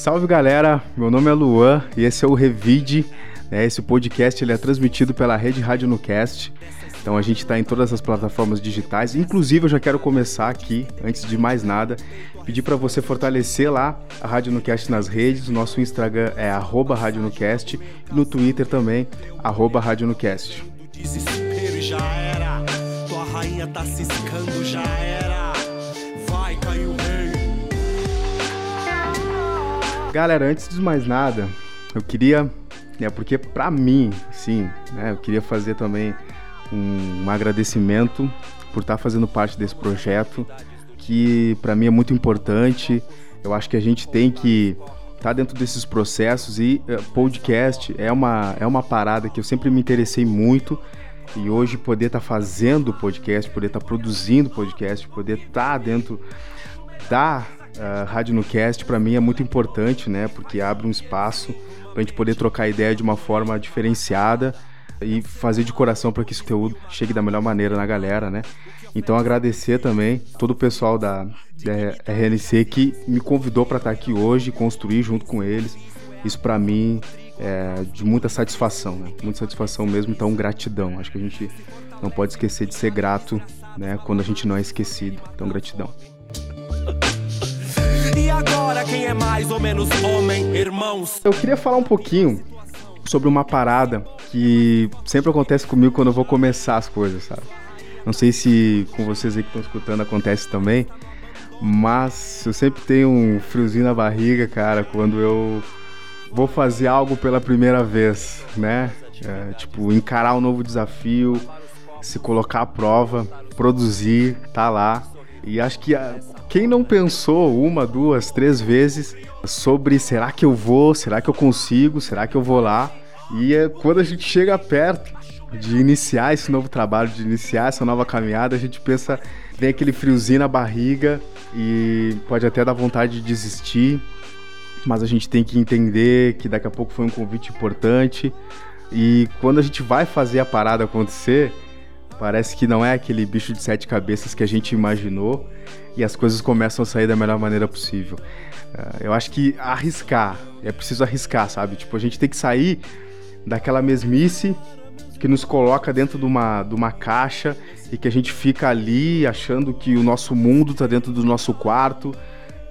Salve galera, meu nome é Luan e esse é o Revide. Né? Esse podcast ele é transmitido pela Rede Rádio no Cast. Então a gente está em todas as plataformas digitais. Inclusive eu já quero começar aqui, antes de mais nada, pedir para você fortalecer lá a Rádio no Cast nas redes. O nosso Instagram é arroba Rádio no Cast e no Twitter também, arroba Rádio no Cast. Desespero já era, tua rainha tá ciscando já era. Galera, antes de mais nada, eu queria, né, porque para mim, sim, né, eu queria fazer também um, um agradecimento por estar tá fazendo parte desse projeto, que para mim é muito importante. Eu acho que a gente tem que estar tá dentro desses processos e uh, podcast é uma, é uma parada que eu sempre me interessei muito. E hoje poder estar tá fazendo podcast, poder estar tá produzindo podcast, poder estar tá dentro da uh, Rádio no Cast, para mim é muito importante, né? Porque abre um espaço para a gente poder trocar ideia de uma forma diferenciada e fazer de coração para que esse conteúdo chegue da melhor maneira na galera, né? Então agradecer também todo o pessoal da, da RNC que me convidou para estar aqui hoje, construir junto com eles. Isso para mim é de muita satisfação, né? Muita satisfação mesmo, então gratidão. Acho que a gente não pode esquecer de ser grato, né? Quando a gente não é esquecido. Então gratidão. E agora quem é mais ou menos homem, irmãos? Eu queria falar um pouquinho sobre uma parada que sempre acontece comigo quando eu vou começar as coisas, sabe? Não sei se com vocês aí que estão escutando acontece também, mas eu sempre tenho um friozinho na barriga, cara, quando eu vou fazer algo pela primeira vez, né? É, tipo, encarar um novo desafio, se colocar à prova, produzir, tá lá. E acho que quem não pensou uma, duas, três vezes sobre será que eu vou, será que eu consigo, será que eu vou lá, e é quando a gente chega perto de iniciar esse novo trabalho, de iniciar essa nova caminhada, a gente pensa, vem aquele friozinho na barriga e pode até dar vontade de desistir, mas a gente tem que entender que daqui a pouco foi um convite importante. E quando a gente vai fazer a parada acontecer, parece que não é aquele bicho de sete cabeças que a gente imaginou e as coisas começam a sair da melhor maneira possível. Uh, eu acho que arriscar, é preciso arriscar, sabe? Tipo, a gente tem que sair daquela mesmice que nos coloca dentro de uma, de uma caixa e que a gente fica ali achando que o nosso mundo está dentro do nosso quarto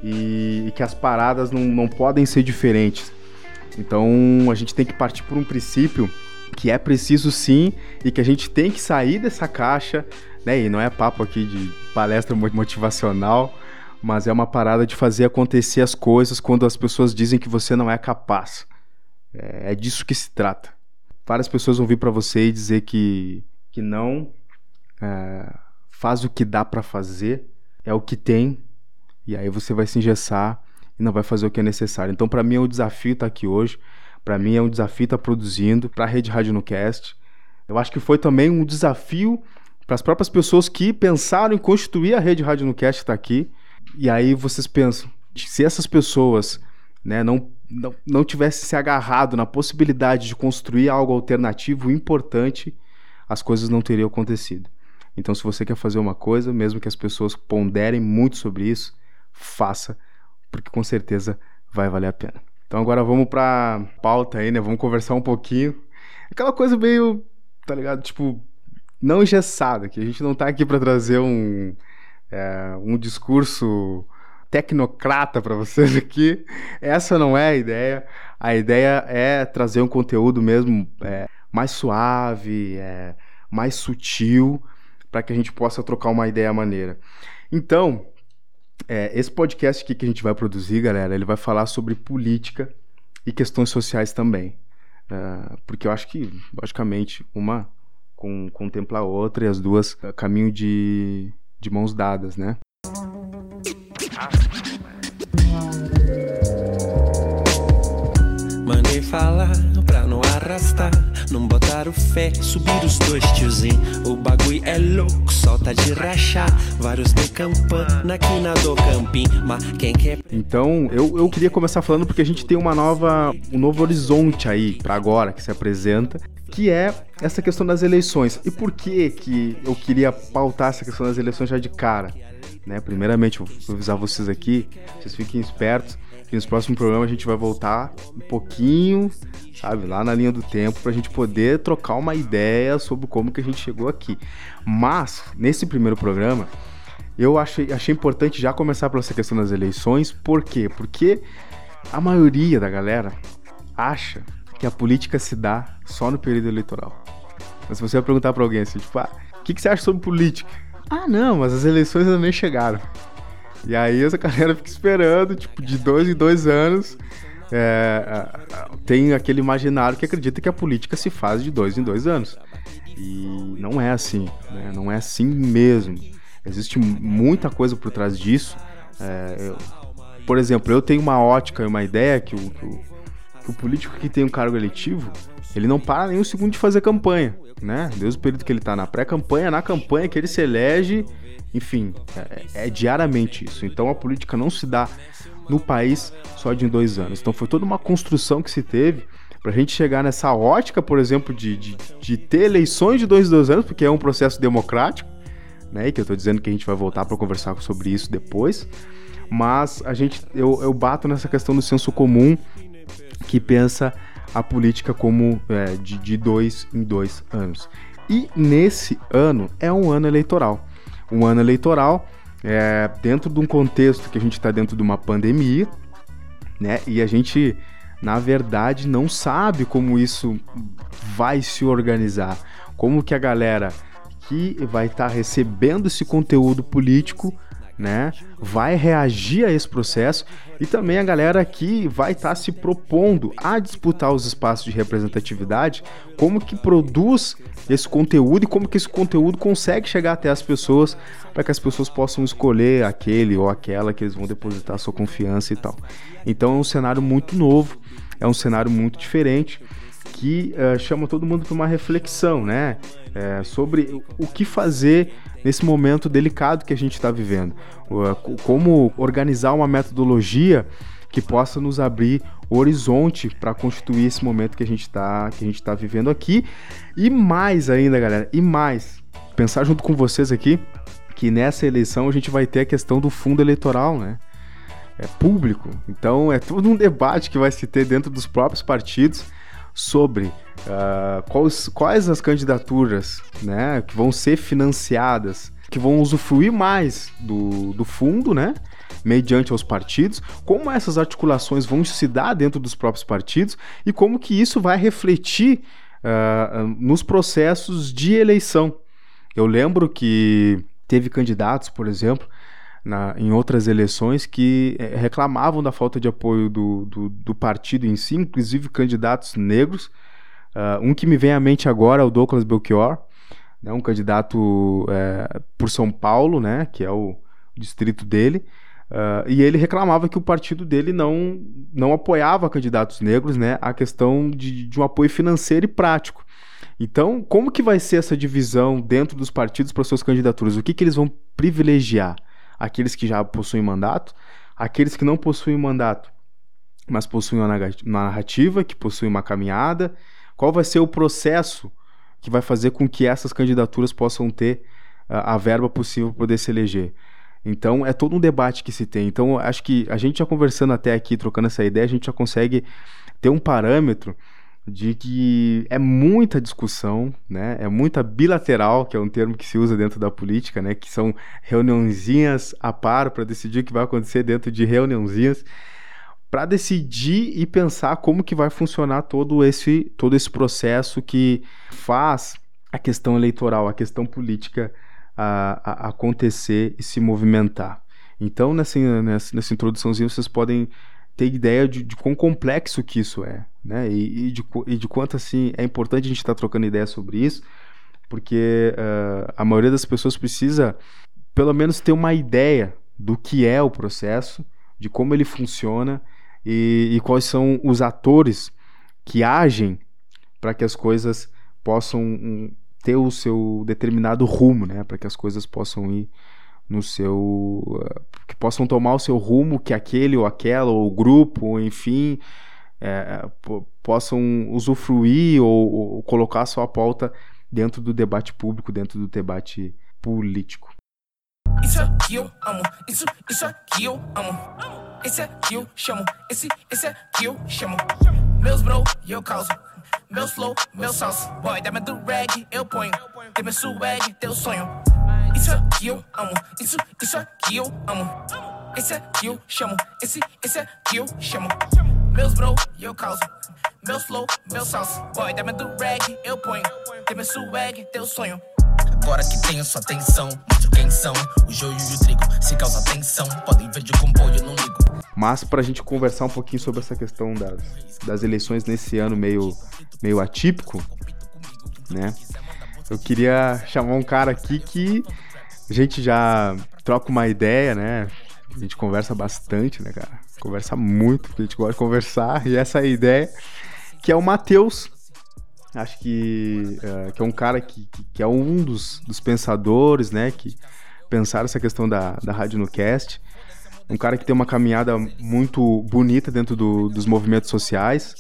e, e, que as paradas não, não podem ser diferentes. Então a gente tem que partir por um princípio que é preciso sim e que a gente tem que sair dessa caixa, né? E não é papo aqui de palestra motivacional, mas é uma parada de fazer acontecer as coisas quando as pessoas dizem que você não é capaz. É, é disso que se trata. Várias pessoas vão vir para você e dizer que, que não, é, faz o que dá para fazer, é o que tem, e aí você vai se engessar e não vai fazer o que é necessário. Então, para mim, é um desafio estar tá aqui hoje. Para mim, é um desafio estar tá produzindo para a Rede Rádio no Cast. Eu acho que foi também um desafio para as próprias pessoas que pensaram em constituir a Rede Rádio no Cast estar tá aqui. E aí vocês pensam, se essas pessoas né, não não, não tivesse se agarrado na possibilidade de construir algo alternativo importante, as coisas não teriam acontecido. Então, se você quer fazer uma coisa, mesmo que as pessoas ponderem muito sobre isso, faça, porque com certeza vai valer a pena. Então, agora vamos para pauta aí, né? Vamos conversar um pouquinho. Aquela coisa meio, tá ligado? Tipo, não engessada, que a gente não tá aqui para trazer um, é, um discurso tecnocrata para vocês aqui. Essa não é a ideia. A ideia é trazer um conteúdo mesmo é, mais suave, é, mais sutil, para que a gente possa trocar uma ideia maneira. Então, é, esse podcast aqui que a gente vai produzir, galera, ele vai falar sobre política e questões sociais também. É, porque eu acho que, logicamente, uma com, contempla a outra e as duas caminham de, de mãos dadas, né? Mandei falar pra não arrastar, não botar o fé, subir os dois tiozinho. O bagulho é louco, solta de rachar, vários de campana aqui na do campim, mas quem quer... Então, eu, eu queria começar falando porque a gente tem uma nova, um novo horizonte aí para agora que se apresenta, que é essa questão das eleições. E por que que eu queria pautar essa questão das eleições já de cara? Né? Primeiramente, vou avisar vocês aqui, vocês fiquem espertos, que nos próximos programas a gente vai voltar um pouquinho, sabe, lá na linha do tempo, para a gente poder trocar uma ideia sobre como que a gente chegou aqui. Mas, nesse primeiro programa, eu achei, achei importante já começar pela essa questão das eleições. Por quê? Porque a maioria da galera acha que a política se dá só no período eleitoral. Mas se você perguntar para alguém assim, tipo, ah, o que, que você acha sobre política? Ah, não, mas as eleições ainda nem chegaram. E aí essa galera fica esperando, tipo, de dois em dois anos. É, tem aquele imaginário que acredita que a política se faz de dois em dois anos. E não é assim, né? não é assim mesmo. Existe muita coisa por trás disso. É, eu, por exemplo, eu tenho uma ótica e uma ideia que o, que o, que o político que tem um cargo eletivo, ele não para nem um segundo de fazer campanha, né? Desde o período que ele está na pré-campanha, na campanha que ele se elege enfim, é, é, diariamente isso. Então a política não se dá no país só de dois anos. Então foi toda uma construção que se teve para a gente chegar nessa ótica, por exemplo, de, de, de, ter eleições de dois em dois anos, porque é um processo democrático, né? E que eu estou dizendo que a gente vai voltar para conversar sobre isso depois. Mas a gente, eu, eu bato nessa questão do senso comum que pensa a política como é, de, de dois em dois anos. E nesse ano é um ano eleitoral um ano eleitoral, é, dentro de um contexto que a gente está dentro de uma pandemia, né? E a gente, na verdade, não sabe como isso vai se organizar, como que a galera que vai estar tá recebendo esse conteúdo político né, vai reagir a esse processo e também a galera que vai estar tá se propondo a disputar os espaços de representatividade, como que produz esse conteúdo e como que esse conteúdo consegue chegar até as pessoas para que as pessoas possam escolher aquele ou aquela que eles vão depositar sua confiança e tal. Então é um cenário muito novo, é um cenário muito diferente que uh, chama todo mundo para uma reflexão, né? É, sobre o que fazer nesse momento delicado que a gente está vivendo. Como organizar uma metodologia que possa nos abrir horizonte para constituir esse momento que a gente está que a gente tá vivendo aqui e mais ainda, galera, e mais pensar junto com vocês aqui que nessa eleição a gente vai ter a questão do fundo eleitoral, né? É público. Então é todo um debate que vai se ter dentro dos próprios partidos sobre uh, quais, quais as candidaturas né, que vão ser financiadas, que vão usufruir mais do, do fundo, né? mediante aos partidos, como essas articulações vão se dar dentro dos próprios partidos e como que isso vai refletir uh, nos processos de eleição. Eu lembro que teve candidatos, por exemplo, na, em outras eleições que é, reclamavam da falta de apoio do, do, do, partido em si, inclusive candidatos negros. Uh, um que me vem à mente agora é o Douglas Belchior, né, um candidato é, por São Paulo, né, que é o distrito dele, uh, e ele reclamava que o partido dele não, não apoiava candidatos negros, né, a questão de, de um apoio financeiro e prático. Então, como que vai ser essa divisão dentro dos partidos para suas candidaturas? O que, que eles vão privilegiar? Aqueles que já possuem mandato, aqueles que não possuem mandato, mas possuem uma narrativa, que possuem uma caminhada. Qual vai ser o processo que vai fazer com que essas candidaturas possam ter a, a verba possível para poder se eleger? Então, é todo um debate que se tem. Então, acho que a gente já conversando até aqui, trocando essa ideia, a gente já consegue ter um parâmetro de que é muita discussão, né? É muita bilateral, que é um termo que se usa dentro da política, né? Que são reuniãozinhas a par para decidir o que vai acontecer dentro de reuniãozinhas para decidir e pensar como que vai funcionar todo esse todo esse processo que faz a questão eleitoral, a questão política a, a acontecer e se movimentar. Então, nessa, nessa, nessa introduçãozinha, vocês podem ter ideia de, de quão complexo que isso é, né? E, e, de, e de quanto assim é importante a gente estar tá trocando ideia sobre isso, porque uh, a maioria das pessoas precisa, pelo menos, ter uma ideia do que é o processo, de como ele funciona e, e quais são os atores que agem para que as coisas possam um, ter o seu determinado rumo, né? Para que as coisas possam ir no seu que possam tomar o seu rumo que aquele ou aquela ou o grupo enfim é, possam usufruir ou, ou, colocar sua pauta dentro do debate público dentro do debate político isso aqui eu amo isso isso aqui eu amo esse aqui eu chamo, esse, esse aqui eu chamo. Meus bro, eu causo. Meus flow, meu salsa. Boy, dá do rag, eu ponho. Tem meu swag, teu sonho. Isso aqui eu amo, isso, isso aqui eu amo. Esse aqui eu chamo, esse, esse aqui eu chamo. Meus bro, eu causo. Meus flow, meu salsa. Boy, dá do rag, eu ponho. Tem meu swag, teu sonho. Agora que tenho sua atenção, mostro quem são. O joio e o trigo, se causa tensão. Podem ver de comboio, não ligo. Mas pra gente conversar um pouquinho sobre essa questão das, das eleições nesse ano meio, meio atípico, né? Eu queria chamar um cara aqui que a gente já troca uma ideia, né? A gente conversa bastante, né, cara? Conversa muito, porque a gente gosta de conversar. E essa é a ideia, que é o Matheus. Acho que, uh, que é um cara que, que, que, é um dos, dos pensadores, né? Que pensaram essa questão da, da rádio no cast. Um cara que tem uma caminhada muito bonita dentro do, dos movimentos sociais.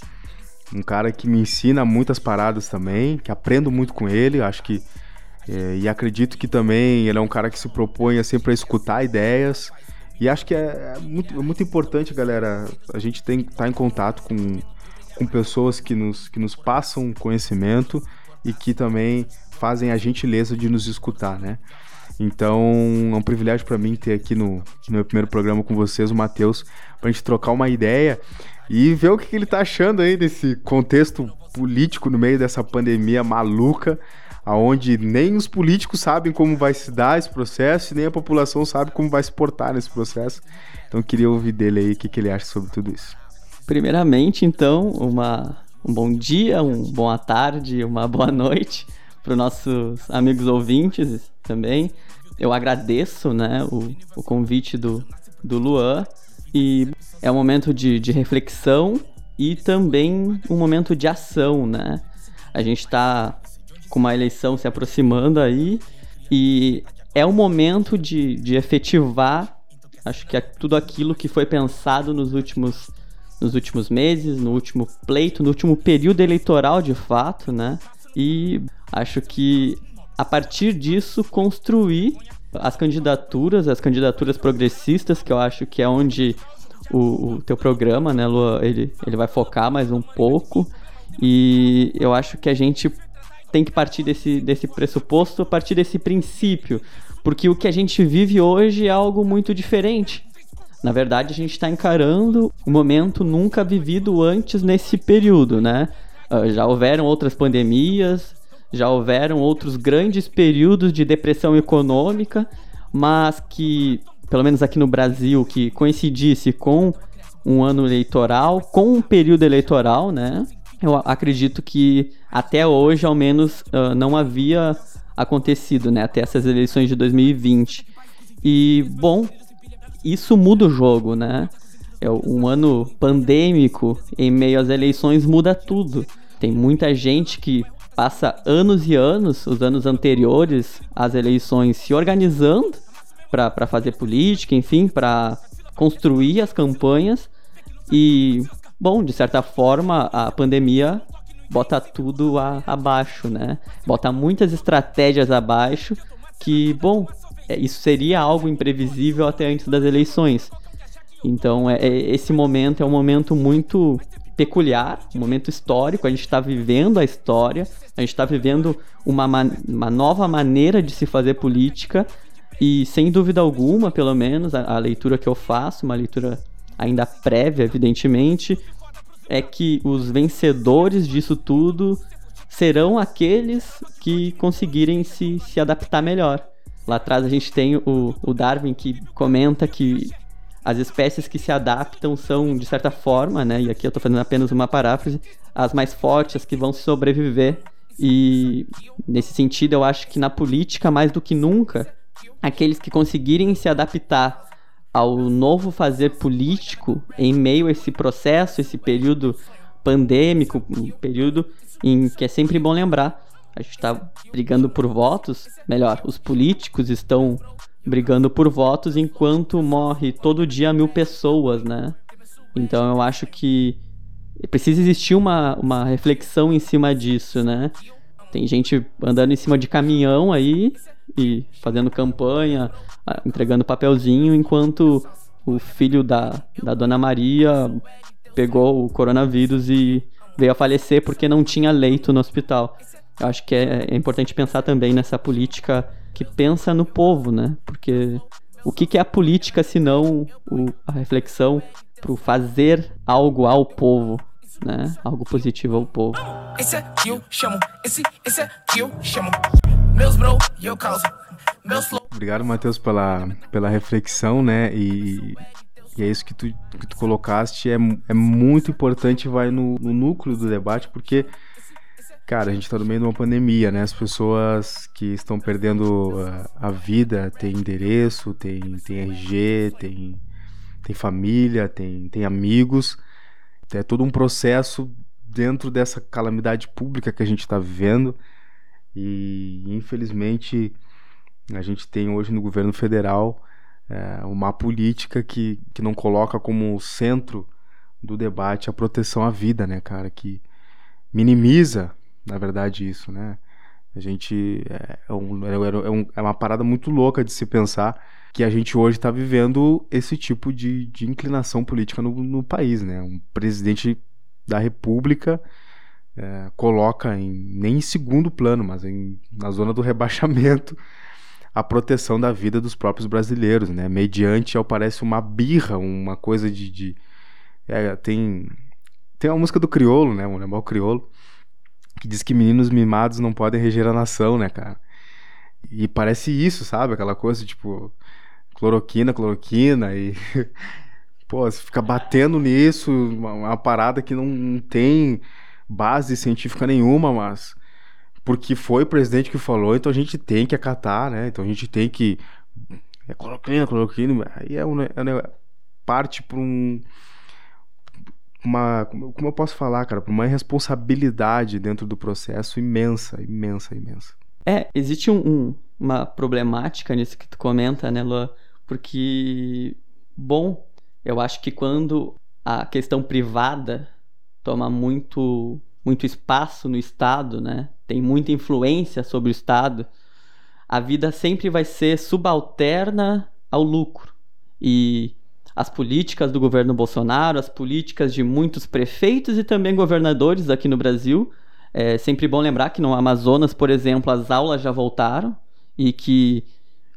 Um cara que me ensina muitas paradas também, que aprendo muito com ele. Acho que. É, e acredito que também ele é um cara que se propõe sempre a escutar ideias. E acho que é, é muito, é muito importante, galera, a gente tem estar tá em contato com, com pessoas que nos, que nos passam conhecimento e que também fazem a gentileza de nos escutar, né? Então, é um privilégio para mim ter aqui no, no, meu primeiro programa com vocês o Matheus, pra gente trocar uma ideia e ver o que, que ele tá achando aí desse contexto político no meio dessa pandemia maluca, aonde nem os políticos sabem como vai se dar esse processo e nem a população sabe como vai se portar nesse processo. Então queria ouvir dele aí o que, que ele acha sobre tudo isso. Primeiramente, então, uma, um bom dia, uma boa tarde, uma boa noite para os nossos amigos ouvintes também. Eu agradeço né, o, o convite do, do Luan e é um momento de, de reflexão e também um momento de ação, né? A gente está com uma eleição se aproximando aí e é o momento de, de efetivar, acho que é tudo aquilo que foi pensado nos últimos, nos últimos meses, no último pleito, no último período eleitoral de fato, né? E acho que a partir disso construir as candidaturas, as candidaturas progressistas, que eu acho que é onde o, o teu programa, né, Lua, ele, ele vai focar mais um pouco. E eu acho que a gente tem que partir desse, desse pressuposto, partir desse princípio. Porque o que a gente vive hoje é algo muito diferente. Na verdade, a gente está encarando um momento nunca vivido antes nesse período, né? Uh, já houveram outras pandemias, já houveram outros grandes períodos de depressão econômica, mas que pelo menos aqui no Brasil, que coincidisse com um ano eleitoral, com um período eleitoral, né? Eu acredito que até hoje, ao menos, uh, não havia acontecido, né? Até essas eleições de 2020. E, bom, isso muda o jogo, né? É um ano pandêmico, em meio às eleições, muda tudo. Tem muita gente que passa anos e anos, os anos anteriores às eleições, se organizando para fazer política, enfim, para construir as campanhas. E, bom, de certa forma, a pandemia bota tudo a, abaixo, né? Bota muitas estratégias abaixo que, bom, é, isso seria algo imprevisível até antes das eleições. Então, é, é esse momento é um momento muito peculiar, um momento histórico. A gente está vivendo a história, a gente está vivendo uma, uma nova maneira de se fazer política e sem dúvida alguma, pelo menos, a, a leitura que eu faço, uma leitura ainda prévia, evidentemente, é que os vencedores disso tudo serão aqueles que conseguirem se, se adaptar melhor. Lá atrás a gente tem o, o Darwin que comenta que as espécies que se adaptam são, de certa forma, né, e aqui eu estou fazendo apenas uma paráfrase, as mais fortes, as que vão sobreviver. E nesse sentido, eu acho que na política, mais do que nunca, aqueles que conseguirem se adaptar ao novo fazer político em meio a esse processo, esse período pandêmico, um período em que é sempre bom lembrar, a gente está brigando por votos, melhor, os políticos estão brigando por votos enquanto morre todo dia mil pessoas, né? Então eu acho que precisa existir uma, uma reflexão em cima disso, né? Tem gente andando em cima de caminhão aí e fazendo campanha, entregando papelzinho, enquanto o filho da, da Dona Maria pegou o coronavírus e veio a falecer porque não tinha leito no hospital. Eu acho que é, é importante pensar também nessa política que pensa no povo, né? Porque o que, que é a política se não a reflexão para fazer algo ao povo, né? Algo positivo ao povo. Esse aqui eu chamo, esse, esse aqui eu chamo. Meus bro, eu causo. Meus flow. Obrigado, Matheus, pela, pela reflexão, né? E, e é isso que tu, que tu colocaste, é, é muito importante, vai no, no núcleo do debate, porque Cara, a gente tá no meio de uma pandemia, né? As pessoas que estão perdendo a, a vida têm endereço, têm, têm RG, têm, têm família, têm, têm amigos. É todo um processo dentro dessa calamidade pública que a gente está vivendo. E infelizmente a gente tem hoje no governo federal é, uma política que, que não coloca como centro do debate a proteção à vida, né, cara? Que minimiza na verdade, isso, né? A gente. É, é, um, é, é, um, é uma parada muito louca de se pensar que a gente hoje está vivendo esse tipo de, de inclinação política no, no, país, né? Um presidente da República é, coloca em, nem em segundo plano, mas em, na zona do rebaixamento a proteção da vida dos próprios brasileiros, né? Mediante, ao parece, uma birra, uma coisa de... de é, tem, tem uma música do Criolo, né? O Lembal Criolo, que diz que meninos mimados não podem reger a nação, né, cara? E parece isso, sabe? Aquela coisa tipo cloroquina, cloroquina e pô, você fica batendo nisso, uma, uma parada que não tem base científica nenhuma, mas porque foi o presidente que falou, então a gente tem que acatar, né? Então a gente tem que é cloroquina, cloroquina, aí é, um, é parte para um uma como eu posso falar, cara, uma responsabilidade dentro do processo imensa, imensa, imensa. É, existe um, um, uma problemática nisso que tu comenta, né, Luan? Porque, bom, eu acho que quando a questão privada toma muito, muito espaço no Estado, né, tem muita influência sobre o Estado, a vida sempre vai ser subalterna ao lucro. E as políticas do governo Bolsonaro, as políticas de muitos prefeitos e também governadores aqui no Brasil. É sempre bom lembrar que no Amazonas, por exemplo, as aulas já voltaram e que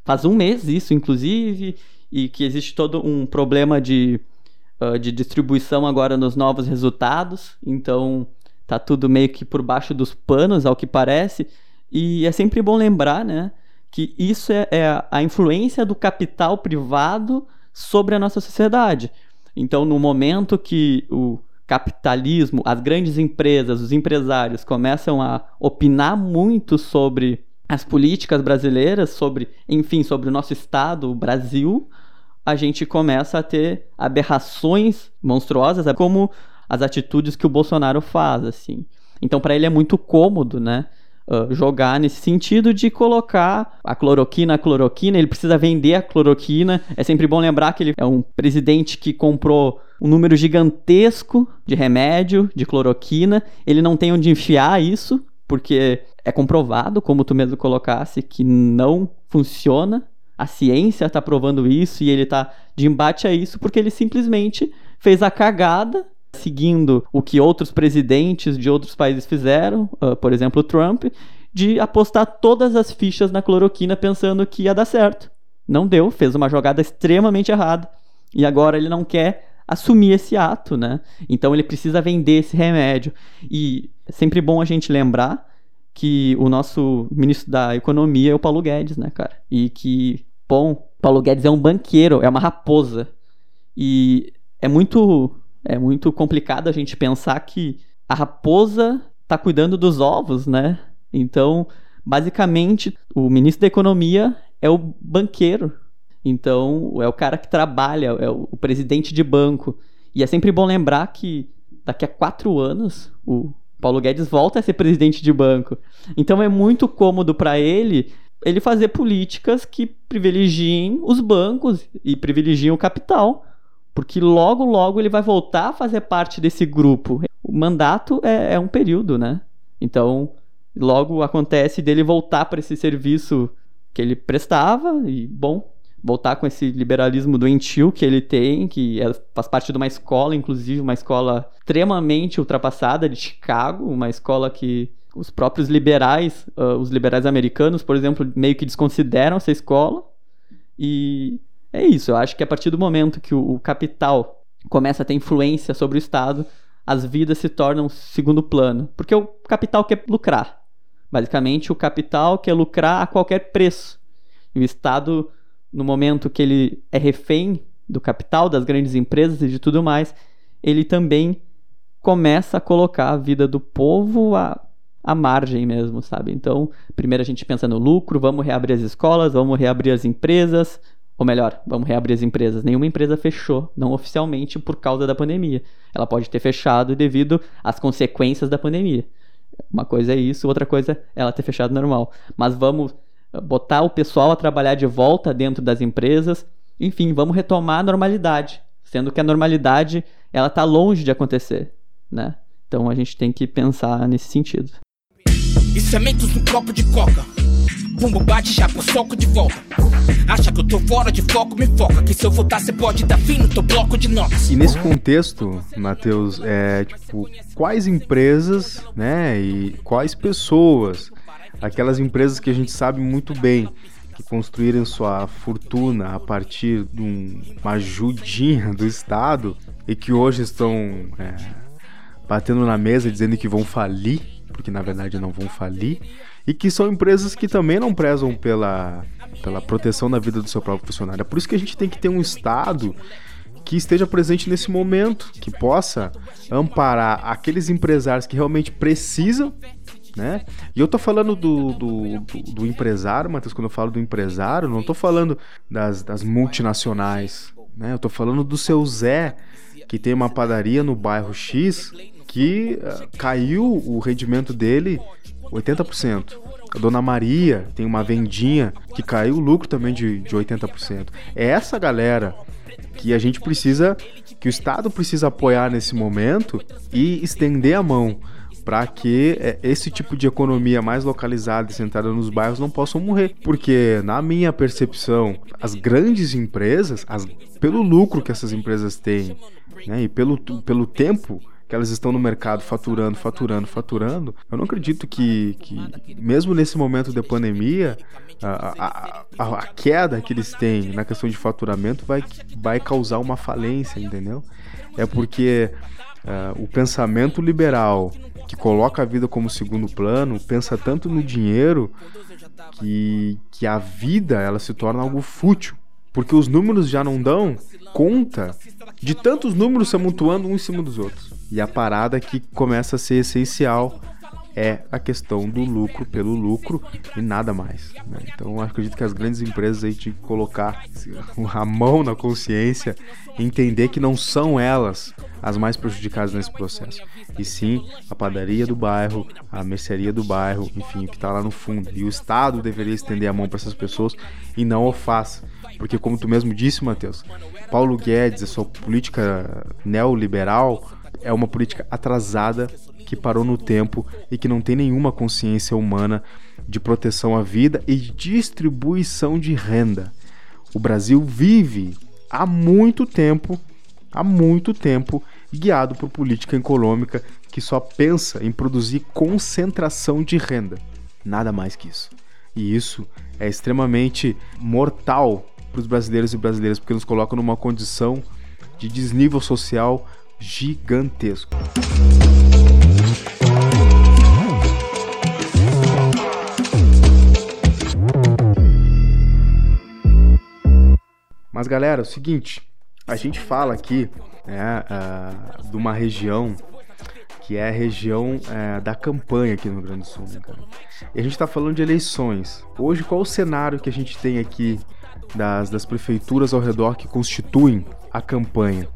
faz um mês isso, inclusive, e que existe todo um problema de, uh, de distribuição agora nos novos resultados. Então, tá tudo meio que por baixo dos panos, ao que parece. E é sempre bom lembrar, né, que isso é, é a influência do capital privado sobre a nossa sociedade. Então, no momento que o capitalismo, as grandes empresas, os empresários começam a opinar muito sobre as políticas brasileiras, sobre, enfim, sobre o nosso estado, o Brasil, a gente começa a ter aberrações monstruosas, como as atitudes que o Bolsonaro faz, assim. Então, para ele é muito cômodo, né? jogar nesse sentido de colocar a cloroquina, a cloroquina, ele precisa vender a cloroquina. É sempre bom lembrar que ele é um presidente que comprou um número gigantesco de remédio, de cloroquina. Ele não tem onde enfiar isso, porque é comprovado, como tu mesmo colocasse, que não funciona. A ciência está provando isso e ele está de embate a isso porque ele simplesmente fez a cagada seguindo o que outros presidentes de outros países fizeram, uh, por exemplo, o Trump, de apostar todas as fichas na cloroquina pensando que ia dar certo. Não deu, fez uma jogada extremamente errada. E agora ele não quer assumir esse ato, né? Então ele precisa vender esse remédio. E é sempre bom a gente lembrar que o nosso ministro da Economia é o Paulo Guedes, né, cara? E que, bom, Paulo Guedes é um banqueiro, é uma raposa. E é muito é muito complicado a gente pensar que a raposa está cuidando dos ovos, né? Então, basicamente, o ministro da Economia é o banqueiro. Então, é o cara que trabalha, é o presidente de banco. E é sempre bom lembrar que daqui a quatro anos o Paulo Guedes volta a ser presidente de banco. Então, é muito cômodo para ele ele fazer políticas que privilegiem os bancos e privilegiem o capital porque logo, logo ele vai voltar a fazer parte desse grupo. O mandato é, é um período, né? Então, logo acontece dele voltar para esse serviço que ele prestava e, bom, voltar com esse liberalismo doentio que ele tem, que é, faz parte de uma escola, inclusive uma escola extremamente ultrapassada de Chicago, uma escola que os próprios liberais, uh, os liberais americanos, por exemplo, meio que desconsideram essa escola. E é isso, eu acho que a partir do momento que o, o capital começa a ter influência sobre o Estado, as vidas se tornam segundo plano. Porque o capital quer lucrar. Basicamente, o capital quer lucrar a qualquer preço. E o Estado, no momento que ele é refém do capital, das grandes empresas e de tudo mais, ele também começa a colocar a vida do povo à, à margem mesmo, sabe? Então, primeiro a gente pensa no lucro, vamos reabrir as escolas, vamos reabrir as empresas, ou melhor, vamos reabrir as empresas. Nenhuma empresa fechou, não oficialmente, por causa da pandemia. Ela pode ter fechado devido às consequências da pandemia. Uma coisa é isso, outra coisa é ela ter fechado normal. Mas vamos eh, botar o pessoal a trabalhar de volta dentro das empresas. Enfim, vamos retomar a normalidade, sendo que a normalidade ela está longe de acontecer, né? Então a gente tem que pensar nesse sentido. E sementos no copo de coca. Bumbo bate, já por soco de volta. Acha que eu tô fora de foco, me foca. Que se eu voltar, você pode dar fim no teu bloco de notas. E nesse contexto, Matheus, é tipo, quais empresas, né, e quais pessoas, aquelas empresas que a gente sabe muito bem que construíram sua fortuna a partir de uma ajudinha do Estado e que hoje estão é, batendo na mesa dizendo que vão falir, porque na verdade não vão falir, e que são empresas que também não prezam pela, pela proteção da vida do seu próprio funcionário. É por isso que a gente tem que ter um Estado que esteja presente nesse momento, que possa amparar aqueles empresários que realmente precisam, né? E eu tô falando do, do, do, do empresário, Matheus, quando eu falo do empresário, não tô falando das, das multinacionais, né? Eu tô falando do seu Zé, que tem uma padaria no bairro X, que uh, caiu o rendimento dele 80%. A Dona Maria tem uma vendinha que caiu o lucro também de, de 80%. É essa galera que a gente precisa, que o Estado precisa apoiar nesse momento e estender a mão para que é, esse tipo de economia mais localizada e centrada nos bairros não possam morrer. Porque, na minha percepção, as grandes empresas, as, pelo lucro que essas empresas têm né, e pelo, pelo tempo que elas estão no mercado faturando, faturando, faturando, eu não acredito que, que mesmo nesse momento de pandemia, a, a, a, queda que eles têm na questão de faturamento vai, vai causar uma falência, entendeu? É porque uh, o pensamento liberal que coloca a vida como segundo plano pensa tanto no dinheiro que, que a vida ela se torna algo fútil porque os números já não dão conta de tantos números se amontoando um em cima dos outros. E a parada que começa a ser essencial é a questão do lucro pelo lucro e nada mais. Né? Então acredito que as grandes empresas aí tinham que colocar a mão na consciência e entender que não são elas as mais prejudicadas nesse processo. E sim a padaria do bairro, a mercearia do bairro, enfim, o que está lá no fundo. E o Estado deveria estender a mão para essas pessoas e não o faz. Porque, como tu mesmo disse, Matheus, Paulo Guedes, a sua política neoliberal é uma política atrasada que parou no tempo e que não tem nenhuma consciência humana de proteção à vida e distribuição de renda. O Brasil vive há muito tempo, há muito tempo, guiado por política econômica que só pensa em produzir concentração de renda. Nada mais que isso. E isso é extremamente mortal para os brasileiros e brasileiras, porque nos colocam numa condição de desnível social gigantesco. Mas galera, é o seguinte, a gente fala aqui né, uh, de uma região que é a região uh, da campanha aqui no Rio Grande do Sul, né? E a gente está falando de eleições. Hoje, qual o cenário que a gente tem aqui das, das prefeituras ao redor que constituem a campanha.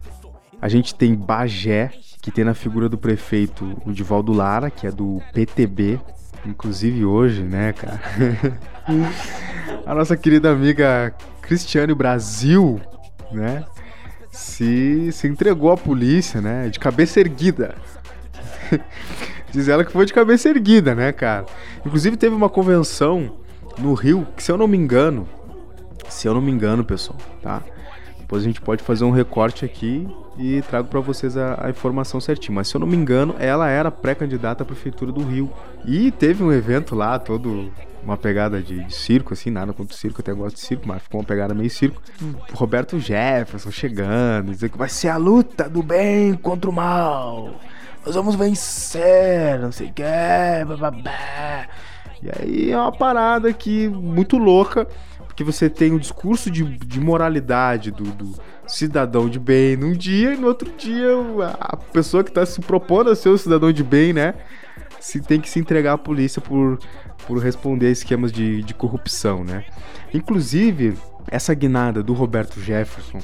A gente tem Bagé, que tem na figura do prefeito o Divaldo Lara, que é do PTB, inclusive hoje, né, cara? a nossa querida amiga Cristiane Brasil, né? Se, se entregou à polícia, né? De cabeça erguida. Diz ela que foi de cabeça erguida, né, cara? Inclusive teve uma convenção no Rio, que se eu não me engano, Se eu não me engano, pessoal, tá? Depois a gente pode fazer um recorte aqui e trago para vocês a, a, informação certinho. Mas se eu não me engano, ela era pré-candidata à prefeitura do Rio. E teve um evento lá, todo uma pegada de, de circo, assim, nada contra o circo, até gosto de circo, mas ficou uma pegada meio circo. Roberto Jefferson chegando, dizendo que vai ser a luta do bem contra o mal. Nós vamos vencer, não sei o que, E aí é uma parada aqui muito louca que você tem o um discurso de, de moralidade do, do, cidadão de bem num dia e no outro dia a pessoa que está se propondo a ser o cidadão de bem, né? Se tem que se entregar à polícia por, por responder a esquemas de, de corrupção, né? Inclusive, essa guinada do Roberto Jefferson,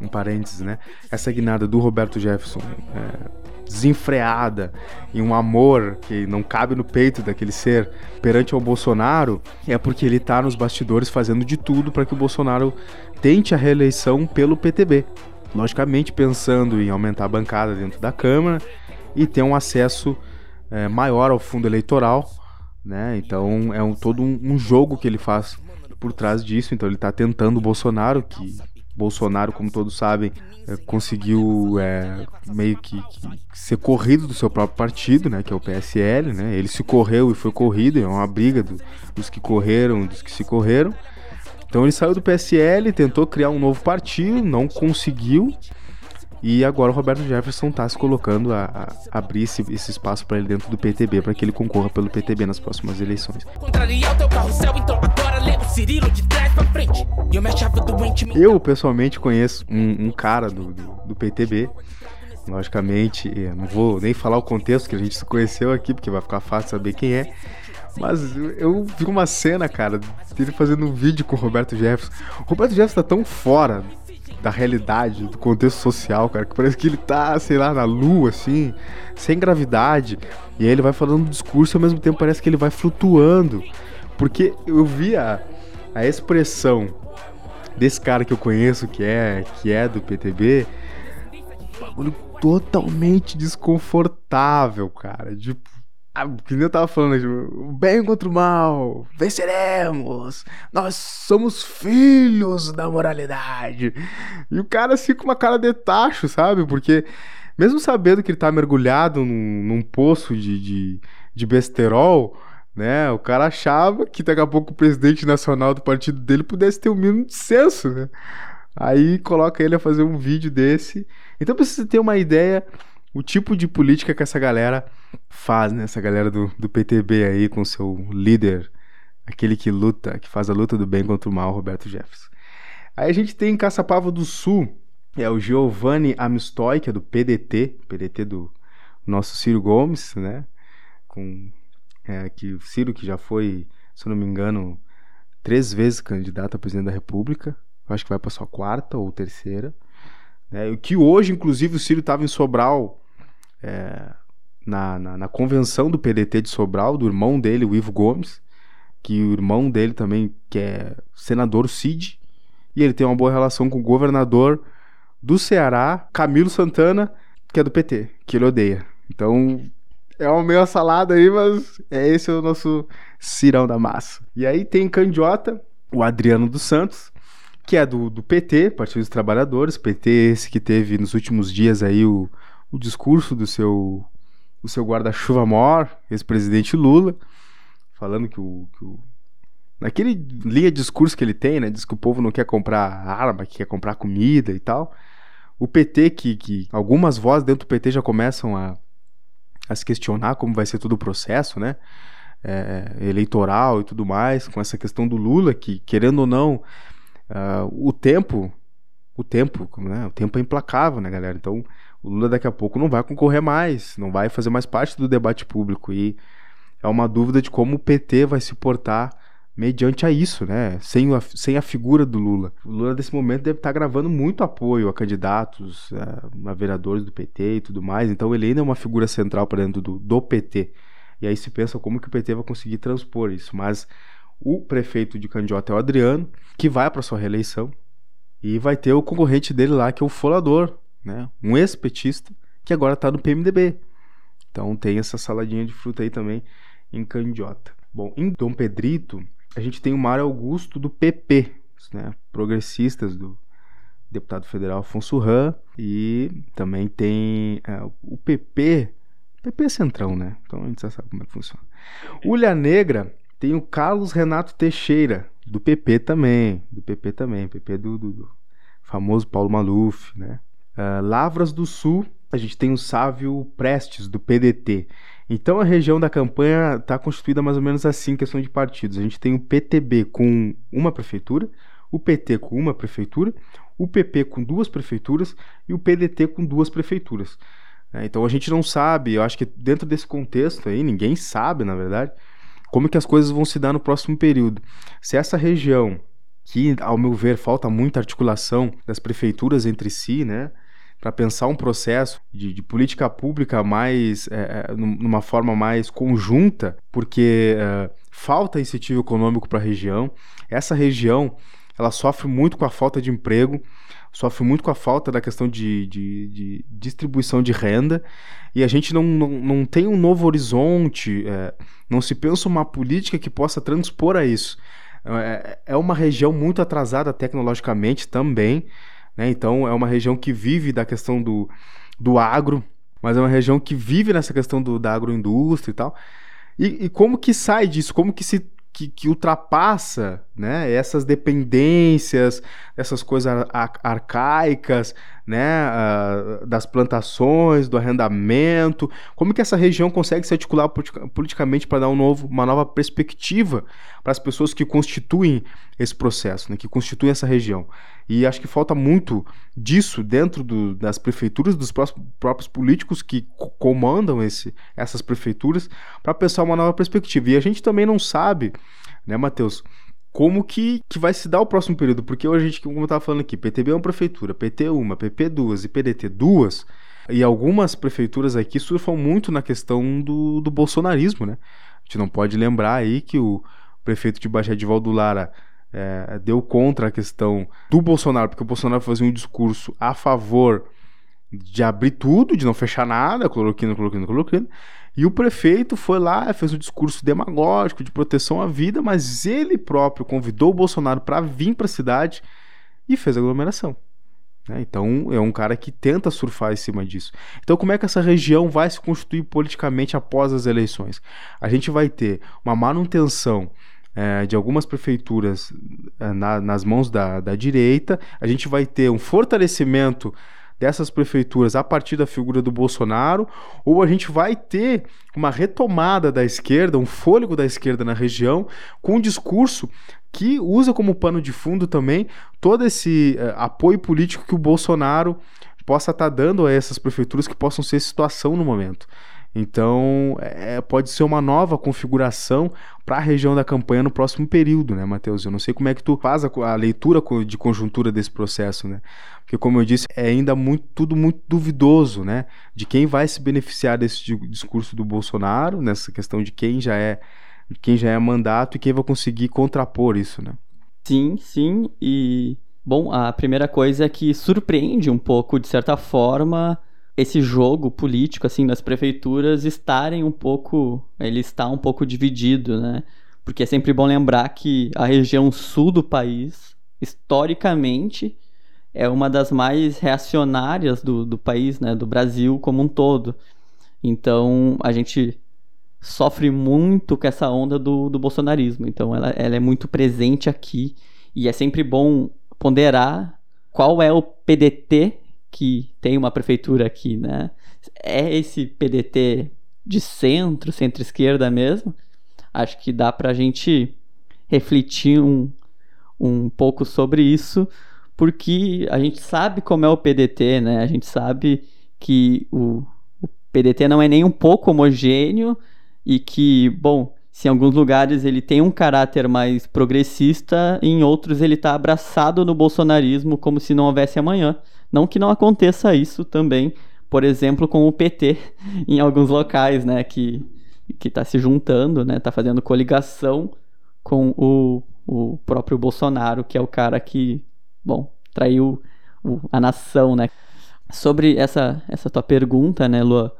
um parênteses, né? Essa guinada do Roberto Jefferson é, desenfreada e um amor que não cabe no peito daquele ser perante ao Bolsonaro, é porque ele está nos bastidores fazendo de tudo para que o Bolsonaro tente a reeleição pelo PTB. Logicamente pensando em aumentar a bancada dentro da Câmara e ter um acesso é, maior ao fundo eleitoral, né? Então é um, todo um, um jogo que ele faz por trás disso. Então ele está tentando o Bolsonaro, que Bolsonaro, como todos sabem, é, conseguiu é, meio que, que, ser corrido do seu próprio partido, né, que é o PSL, né? Ele se correu e foi corrido, é uma briga do, dos que correram, dos que se correram. Então ele saiu do PSL, tentou criar um novo partido, não conseguiu. E agora o Roberto Jefferson está se colocando a, a abrir esse, esse espaço para ele dentro do PTB, para que ele concorra pelo PTB nas próximas eleições. Eu pessoalmente conheço um, um cara do, do, do, PTB. Logicamente, não vou nem falar o contexto que a gente se conheceu aqui, porque vai ficar fácil saber quem é. Mas eu vi uma cena, cara, dele fazendo um vídeo com o Roberto Jefferson. O Roberto Jefferson tá tão fora da realidade, do contexto social, cara, que parece que ele tá, sei lá, na lua, assim, sem gravidade. E aí ele vai falando um discurso e ao mesmo tempo parece que ele vai flutuando. Porque eu vi a, expressão desse cara que eu conheço, que é, que é do PTB, bagulho totalmente desconfortável, cara. Tipo, ah, que nem eu tava falando, tipo, o bem contra o mal, venceremos, nós somos filhos da moralidade. E o cara fica com uma cara de tacho, sabe? Porque, mesmo sabendo que ele tá mergulhado num, num poço de, de, de besterol, né? O cara achava que daqui a pouco o presidente nacional do partido dele pudesse ter o um mínimo de senso, né? Aí coloca ele a fazer um vídeo desse. Então, pra você ter uma ideia o tipo de política que essa galera faz, né? Essa galera do, do PTB aí com seu líder, aquele que luta, que faz a luta do bem contra o mal, Roberto Jefferson. Aí a gente tem em Caçapava do Sul, é o Giovanni Amistoy, que é do PDT, PDT do nosso Ciro Gomes, né? Com é, que o Ciro que já foi, se eu não me engano, três vezes candidato a presidente da República. Eu acho que vai para sua quarta ou terceira. Né? Que hoje, inclusive, o Ciro estava em Sobral é, na, na, na, convenção do PDT de Sobral, do irmão dele, o Ivo Gomes, que o irmão dele também, que é senador Cid, e ele tem uma boa relação com o governador do Ceará, Camilo Santana, que é do PT, que ele odeia. Então, é uma meio salada aí, mas é esse o nosso cirão da massa. E aí tem Candiota, o Adriano dos Santos, que é do, do PT, Partido dos Trabalhadores, PT esse que teve nos últimos dias aí o, o discurso do seu, seu guarda-chuva maior, ex-presidente Lula, falando que o, que o naquele linha de discurso que ele tem, né, diz que o povo não quer comprar arma, que quer comprar comida e tal. O PT, que, que algumas vozes dentro do PT já começam a, a se questionar como vai ser todo o processo, né, é, eleitoral e tudo mais, com essa questão do Lula, que querendo ou não, uh, o tempo, o tempo, né, o tempo é implacável, né, galera? Então, o Lula daqui a pouco não vai concorrer mais, não vai fazer mais parte do debate público e é uma dúvida de como o PT vai se portar mediante a isso, né? Sem a, sem a figura do Lula. O Lula, nesse momento, deve estar gravando muito apoio a candidatos, a, a vereadores do PT e tudo mais, então ele ainda é uma figura central para dentro do, do PT. E aí se pensa como que o PT vai conseguir transpor isso. Mas o prefeito de Candiota é o Adriano, que vai para sua reeleição, e vai ter o concorrente dele lá, que é o Folador, né? Um ex-petista que agora está no PMDB. Então tem essa saladinha de fruta aí também em Candiota. Bom, em Dom Pedrito, a gente tem o Mário Augusto do PP. né, progressistas do deputado federal Afonso Ram e também tem é, o PP, PP Centrão, né? Então a gente já sabe como é que funciona. Ulha Negra tem o Carlos Renato Teixeira, do PP também, do PP também, PP do, do, do famoso Paulo Maluf, né? Uh, Lavras do Sul, a gente tem o Sávio Prestes, do PDT. Então a região da campanha está constituída mais ou menos assim, questão de partidos. A gente tem o PTB com uma prefeitura, o PT com uma prefeitura, o PP com duas prefeituras e o PDT com duas prefeituras. É, então a gente não sabe, eu acho que dentro desse contexto aí, ninguém sabe, na verdade, como que as coisas vão se dar no próximo período. Se essa região, que ao meu ver falta muita articulação das prefeituras entre si, né? Para pensar um processo de, de política pública mais é, é numa forma mais conjunta, porque é, falta incentivo econômico para a região. Essa região ela sofre muito com a falta de emprego, sofre muito com a falta da questão de, de, de distribuição de renda, e a gente não, não, não tem um novo horizonte, é, não se pensa uma política que possa transpor a isso. É, é uma região muito atrasada tecnologicamente também, né? Então, é uma região que vive da questão do, do agro, mas é uma região que vive nessa questão do, da agroindústria e tal. E, e como que sai disso? Como que se que, que, ultrapassa né, essas dependências, essas coisas ar arcaicas, né, uh, das plantações, do arrendamento, como que essa região consegue se articular politicamente para dar um novo, uma nova perspectiva para as pessoas que constituem esse processo, né, que constituem essa região. E acho que falta muito disso dentro do, das prefeituras, dos próprios políticos que comandam esse, essas prefeituras, para pensar uma nova perspectiva. E a gente também não sabe, né, Matheus, como que, que vai se dar o próximo período, porque hoje a gente, como eu estava falando aqui, PTB é uma prefeitura, PT uma, PP duas e PDT duas, e algumas prefeituras aqui surfam muito na questão do, do bolsonarismo, né? A gente não pode lembrar aí que o prefeito de Baixada de Valdulara é, deu contra a questão do Bolsonaro, porque o Bolsonaro fazia um discurso a favor de abrir tudo, de não fechar nada, cloroquina, cloroquina, cloroquina, e o prefeito foi lá, fez um discurso demagógico de proteção à vida, mas ele próprio convidou o Bolsonaro para vir para a cidade e fez aglomeração. Né? Então é um cara que tenta surfar em cima disso. Então, como é que essa região vai se constituir politicamente após as eleições? A gente vai ter uma manutenção é, de algumas prefeituras é, na, nas mãos da, da direita, a gente vai ter um fortalecimento dessas prefeituras a partir da figura do Bolsonaro, ou a gente vai ter uma retomada da esquerda, um fôlego da esquerda na região, com um discurso que usa como pano de fundo também todo esse uh, apoio político que o Bolsonaro possa estar tá dando a essas prefeituras que possam ser situação no momento. Então, é, pode ser uma nova configuração para a região da campanha no próximo período, né, Matheus? Eu não sei como é que tu faz a, a, leitura de conjuntura desse processo, né? Porque, como eu disse, é ainda muito, tudo muito duvidoso, né? De quem vai se beneficiar desse discurso do Bolsonaro, nessa questão de quem já é quem já é mandato e quem vai conseguir contrapor isso, né? Sim, sim. E, bom, a primeira coisa é que surpreende um pouco, de certa forma, esse jogo político assim nas prefeituras estarem um pouco, ele está um pouco dividido, né? Porque é sempre bom lembrar que a região sul do país, historicamente, é uma das mais reacionárias do, do país, né? Do Brasil como um todo. Então, a gente sofre muito com essa onda do, do bolsonarismo. Então, ela, ela é muito presente aqui. E é sempre bom ponderar qual é o PDT que tem uma prefeitura aqui, né? É esse PDT de centro, centro-esquerda mesmo? Acho que dá para a gente refletir um, um pouco sobre isso, porque a gente sabe como é o PDT, né? A gente sabe que o, o PDT não é nem um pouco homogêneo e que, bom, se em alguns lugares ele tem um caráter mais progressista, em outros ele está abraçado no bolsonarismo como se não houvesse amanhã. Não que não aconteça isso também, por exemplo, com o PT em alguns locais, né, que que está se juntando, né, está fazendo coligação com o, o próprio Bolsonaro, que é o cara que, bom, traiu o, a nação, né. Sobre essa, essa tua pergunta, né, Lua,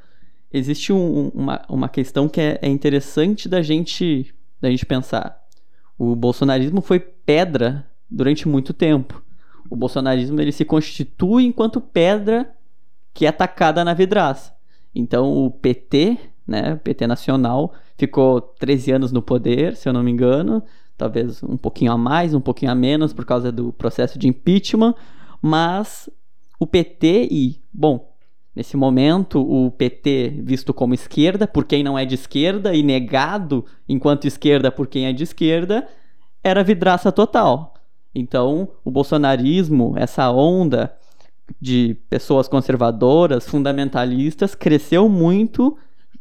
existe um, uma, uma questão que é, é interessante da gente, da gente pensar. O bolsonarismo foi pedra durante muito tempo. O bolsonarismo ele se constitui enquanto pedra que é atacada na vidraça. Então o PT, né, o PT nacional, ficou 13 anos no poder, se eu não me engano, talvez um pouquinho a mais, um pouquinho a menos por causa do processo de impeachment, mas o PT e, bom, nesse momento o PT visto como esquerda por quem não é de esquerda e negado enquanto esquerda por quem é de esquerda, era vidraça total. Então, o bolsonarismo, essa onda de pessoas conservadoras, fundamentalistas, cresceu muito,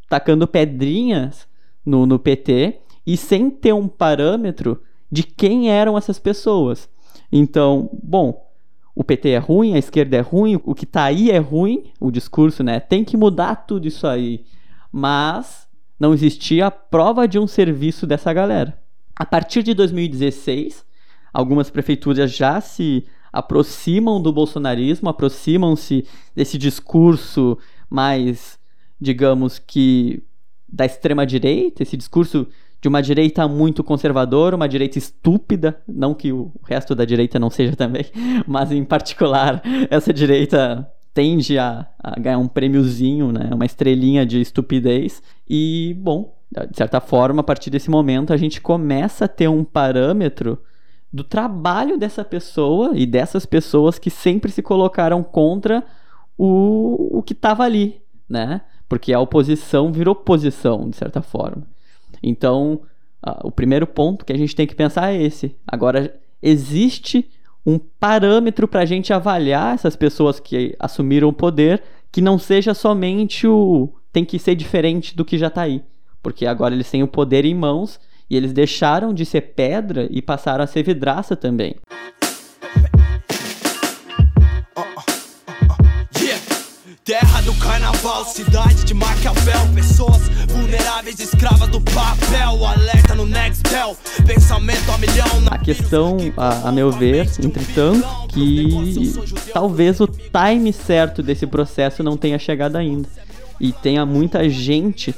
tacando pedrinhas no, no PT e sem ter um parâmetro de quem eram essas pessoas. Então, bom, o PT é ruim, a esquerda é ruim, o que tá aí é ruim, o discurso, né? Tem que mudar tudo isso aí. Mas não existia prova de um serviço dessa galera. A partir de 2016, algumas prefeituras já se aproximam do bolsonarismo, aproximam-se desse discurso mais, digamos que, da extrema-direita, esse discurso de uma direita muito conservadora, uma direita estúpida, não que o resto da direita não seja também, mas em particular essa direita tende a, a ganhar um prêmiozinho, né, uma estrelinha de estupidez. E, bom, de certa forma, a partir desse momento, a gente começa a ter um parâmetro do trabalho dessa pessoa e dessas pessoas que sempre se colocaram contra o, o que estava ali, né? Porque a oposição virou posição, de certa forma. Então, uh, o primeiro ponto que a gente tem que pensar é esse. Agora, existe um parâmetro para a gente avaliar essas pessoas que assumiram o poder que não seja somente o tem que ser diferente do que já está aí. Porque agora eles têm o poder em mãos e eles deixaram de ser pedra e passaram a ser vidraça também. Terra do carnaval, cidade de Maquiavel. Pessoas vulneráveis, escravas do papel. Alerta no Nextel, pensamento a milhão A questão, a, a meu ver, entretanto, que talvez o time certo desse processo não tenha chegado ainda. E tenha muita gente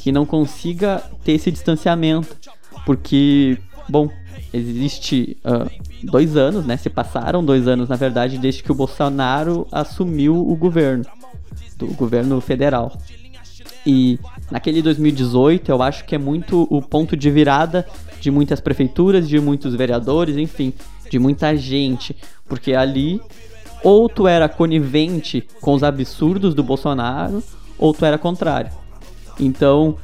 que não consiga ter esse distanciamento. Porque, bom, existe uh, dois anos, né? Se passaram dois anos, na verdade, desde que o Bolsonaro assumiu o governo, do governo federal. E naquele 2018, eu acho que é muito o ponto de virada de muitas prefeituras, de muitos vereadores, enfim, de muita gente, porque ali ou tu era conivente com os absurdos do Bolsonaro, ou tu era contrário. Então,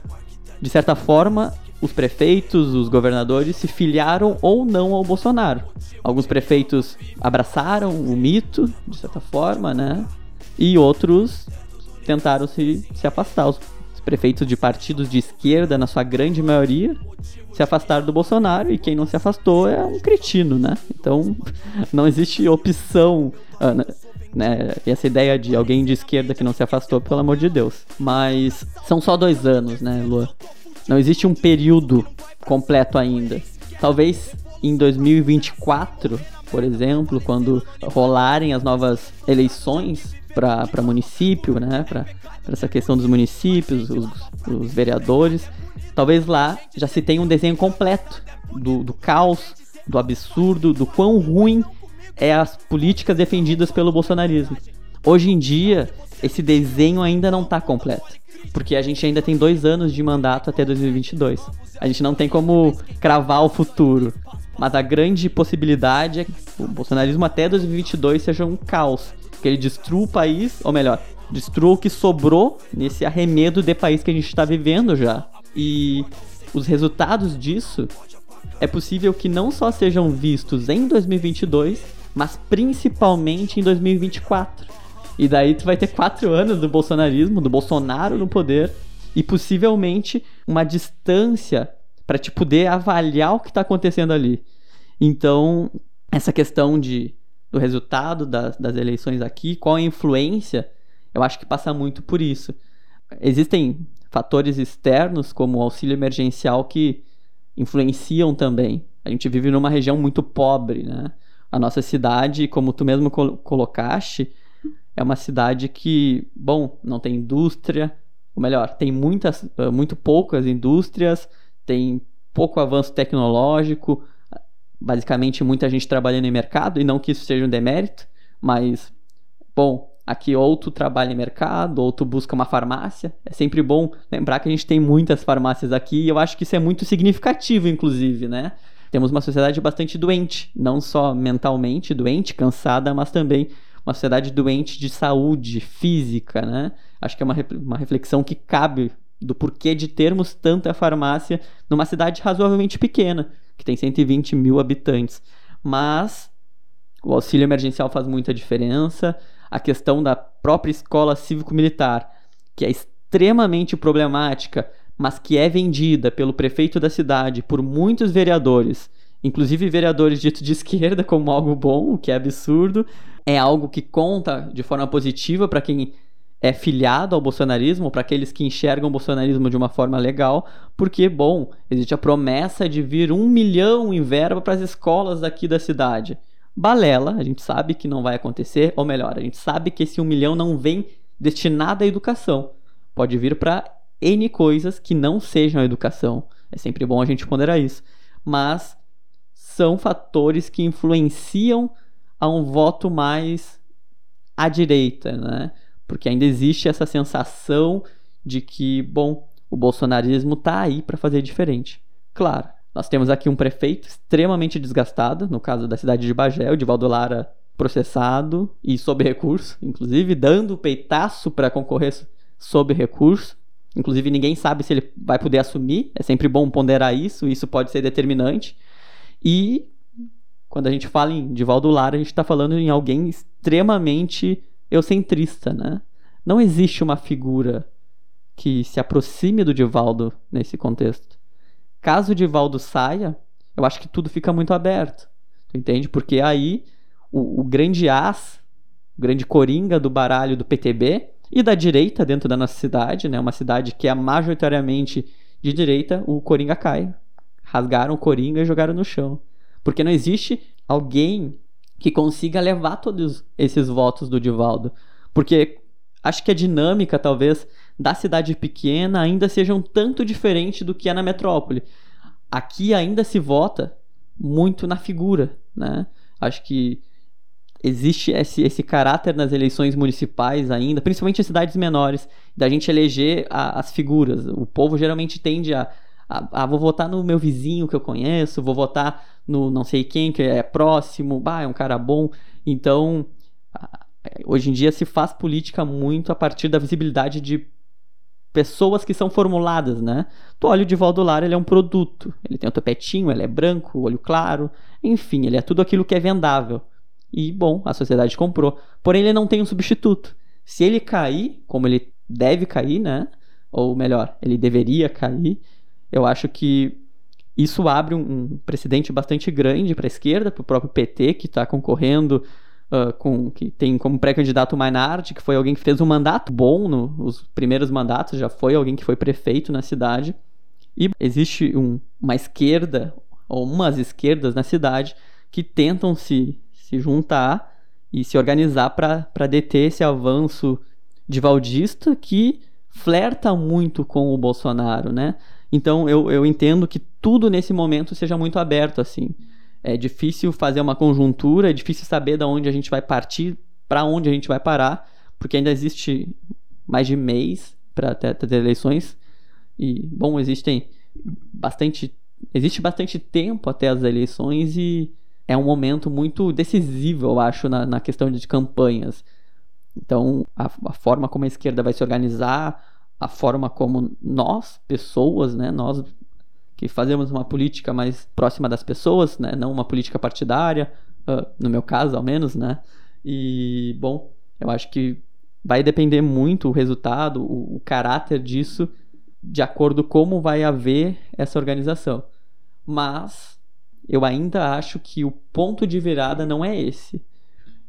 de certa forma, os prefeitos, os governadores se filiaram ou não ao Bolsonaro. Alguns prefeitos abraçaram o mito, de certa forma, né? E outros tentaram se, se afastar. Os prefeitos de partidos de esquerda, na sua grande maioria, se afastaram do Bolsonaro e quem não se afastou é um cretino, né? Então não existe opção. Uh, né? Essa ideia de alguém de esquerda que não se afastou, pelo amor de Deus. Mas são só dois anos, né, Lua? Não existe um período completo ainda. Talvez em 2024, por exemplo, quando rolarem as novas eleições para município, né, para essa questão dos municípios, os, os, vereadores, talvez lá já se tenha um desenho completo do, do caos, do absurdo, do quão ruim é as políticas defendidas pelo bolsonarismo. Hoje em dia, esse desenho ainda não está completo porque a gente ainda tem dois anos de mandato até 2022. A gente não tem como cravar o futuro. Mas a grande possibilidade é que o bolsonarismo até 2022 seja um caos. Que ele destrua o país, ou melhor, destrua o que sobrou nesse arremedo de país que a gente está vivendo já. E os resultados disso é possível que não só sejam vistos em 2022, mas principalmente em 2024. E daí tu vai ter quatro anos do bolsonarismo, do Bolsonaro no poder, e possivelmente uma distância para te poder avaliar o que está acontecendo ali. Então, essa questão de, do resultado das, das eleições aqui, qual a influência, eu acho que passa muito por isso. Existem fatores externos, como o auxílio emergencial, que influenciam também. A gente vive numa região muito pobre, né? A nossa cidade, como tu mesmo col colocaste, é uma cidade que, bom, não tem indústria, ou melhor, tem muitas, eh, muito poucas indústrias, tem pouco avanço tecnológico, basicamente muita gente trabalhando em mercado, e não que isso seja um demérito, mas, bom, aqui ou tu trabalha em mercado, ou tu busca uma farmácia. É sempre bom lembrar que a gente tem muitas farmácias aqui, e eu acho que isso é muito significativo, inclusive, né? Temos uma sociedade bastante doente, não só mentalmente doente, cansada, mas também uma sociedade doente de saúde física, né? Acho que é uma, uma reflexão que cabe do porquê de termos tanta farmácia numa cidade razoavelmente pequena, que tem 120 mil habitantes. Mas o auxílio emergencial faz muita diferença. A questão da própria escola cívico-militar, que é extremamente problemática, mas que é vendida pelo prefeito da cidade por muitos vereadores, inclusive vereadores ditos de esquerda, como algo bom, o que é absurdo, é algo que conta de forma positiva para quem é filiado ao bolsonarismo, para aqueles que enxergam o bolsonarismo de uma forma legal, porque, bom, existe a promessa de vir um milhão em verba para as escolas aqui da cidade. Balela, a gente sabe que não vai acontecer, ou melhor, a gente sabe que esse um milhão não vem destinado à educação. Pode vir para N coisas que não sejam a educação. É sempre bom a gente ponderar isso. Mas são fatores que influenciam a um voto mais à direita, né? Porque ainda existe essa sensação de que, bom, o bolsonarismo está aí para fazer diferente. Claro, nós temos aqui um prefeito extremamente desgastado, no caso da cidade de Bagé, o Divaldo Lara processado e sob recurso, inclusive dando peitaço para concorrer sob recurso. Inclusive, ninguém sabe se ele vai poder assumir. É sempre bom ponderar isso, isso pode ser determinante. E quando a gente fala em Divaldo Lara, a gente está falando em alguém extremamente eucentrista, né? Não existe uma figura que se aproxime do Divaldo nesse contexto. Caso o Divaldo saia, eu acho que tudo fica muito aberto. Tu entende? Porque aí o, o grande as, o grande coringa do baralho do PTB e da direita dentro da nossa cidade, né? Uma cidade que é majoritariamente de direita, o Coringa cai. Rasgaram o Coringa e jogaram no chão. Porque não existe alguém que consiga levar todos esses votos do Divaldo. Porque acho que a dinâmica, talvez, da cidade pequena ainda seja um tanto diferente do que é na metrópole. Aqui ainda se vota muito na figura, né? Acho que existe esse, esse caráter nas eleições municipais ainda, principalmente em cidades menores, da gente eleger a, as figuras. O povo geralmente tende a, a, a, vou votar no meu vizinho que eu conheço, vou votar no não sei quem que é próximo, bah, é um cara bom. Então, hoje em dia se faz política muito a partir da visibilidade de pessoas que são formuladas, né? Tu olha o Divaldo Lara, ele é um produto. Ele tem o topetinho, ele é branco, olho claro, enfim, ele é tudo aquilo que é vendável. E, bom, a sociedade comprou. Porém, ele não tem um substituto. Se ele cair, como ele deve cair, né? Ou melhor, ele deveria cair, eu acho que isso abre um, precedente bastante grande para a esquerda, para o próprio PT, que está concorrendo uh, com. que tem como pré-candidato o Mainardi, que foi alguém que fez um mandato bom nos primeiros mandatos, já foi alguém que foi prefeito na cidade. E existe um, uma esquerda, ou umas esquerdas na cidade, que tentam se se juntar e se organizar para deter esse avanço de Valdista que flerta muito com o Bolsonaro, né? Então eu, eu entendo que tudo nesse momento seja muito aberto assim. É difícil fazer uma conjuntura, é difícil saber de onde a gente vai partir, para onde a gente vai parar, porque ainda existe mais de mês para ter, ter eleições e bom existem bastante existe bastante tempo até as eleições e é um momento muito decisivo, eu acho, na, na questão de campanhas. Então, a, a, forma como a esquerda vai se organizar, a forma como nós, pessoas, né, nós que fazemos uma política mais próxima das pessoas, né, não uma política partidária, uh, no meu caso, ao menos, né, e, bom, eu acho que vai depender muito o resultado, o, o caráter disso, de acordo com como vai haver essa organização. Mas eu ainda acho que o ponto de virada não é esse.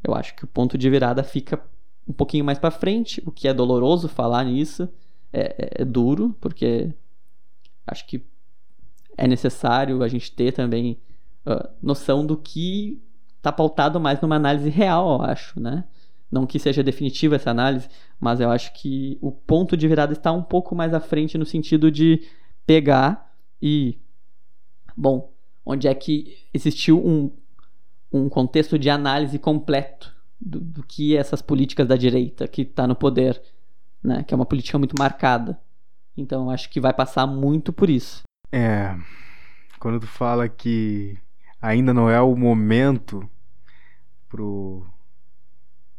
Eu acho que o ponto de virada fica um pouquinho mais para frente, o que é doloroso falar nisso, é, é, é, duro, porque acho que é necessário a gente ter também uh, noção do que está pautado mais numa análise real, eu acho, né? Não que seja definitiva essa análise, mas eu acho que o ponto de virada está um pouco mais à frente no sentido de pegar e, bom, onde é que existiu um, um contexto de análise completo do, do que essas políticas da direita que está no poder, né? Que é uma política muito marcada. Então acho que vai passar muito por isso. É. Quando tu fala que ainda não é o momento pro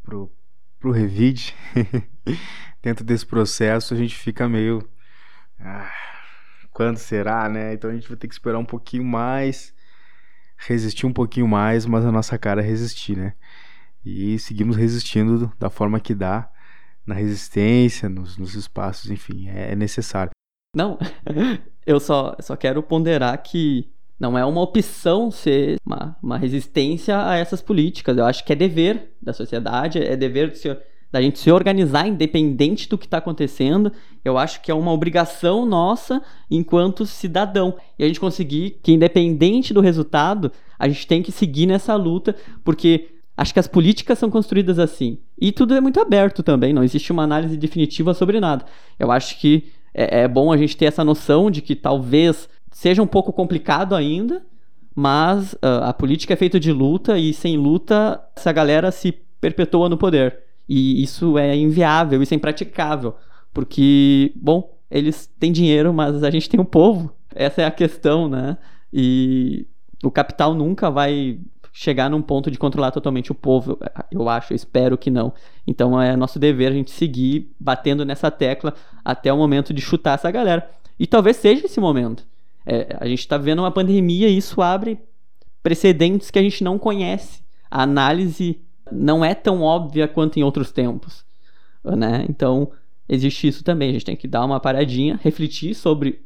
pro pro revide dentro desse processo, a gente fica meio ah, quando será, né? Então a gente vai ter que esperar um pouquinho mais, resistir um pouquinho mais, mas a nossa cara é resistir, né? E seguimos resistindo da forma que dá, na resistência, nos, nos espaços, enfim, é, é necessário. Não, eu só, só quero ponderar que não é uma opção ser uma, uma resistência a essas políticas. Eu acho que é dever da sociedade, é dever da gente se organizar independente do que está acontecendo, eu acho que é uma obrigação nossa enquanto cidadão. E a gente conseguir que, independente do resultado, a gente tem que seguir nessa luta, porque acho que as políticas são construídas assim. E tudo é muito aberto também, não existe uma análise definitiva sobre nada. Eu acho que é, é bom a gente ter essa noção de que talvez seja um pouco complicado ainda, mas uh, a política é feita de luta e sem luta essa galera se perpetua no poder. E isso é inviável, isso é impraticável. Porque, bom, eles têm dinheiro, mas a gente tem um povo. Essa é a questão, né? E o capital nunca vai chegar num ponto de controlar totalmente o povo, eu acho, eu espero que não. Então é nosso dever a gente seguir batendo nessa tecla até o momento de chutar essa galera. E talvez seja esse momento. É, a gente está vendo uma pandemia e isso abre precedentes que a gente não conhece. A análise não é tão óbvia quanto em outros tempos, né? Então, existe isso também. A gente tem que dar uma paradinha, refletir sobre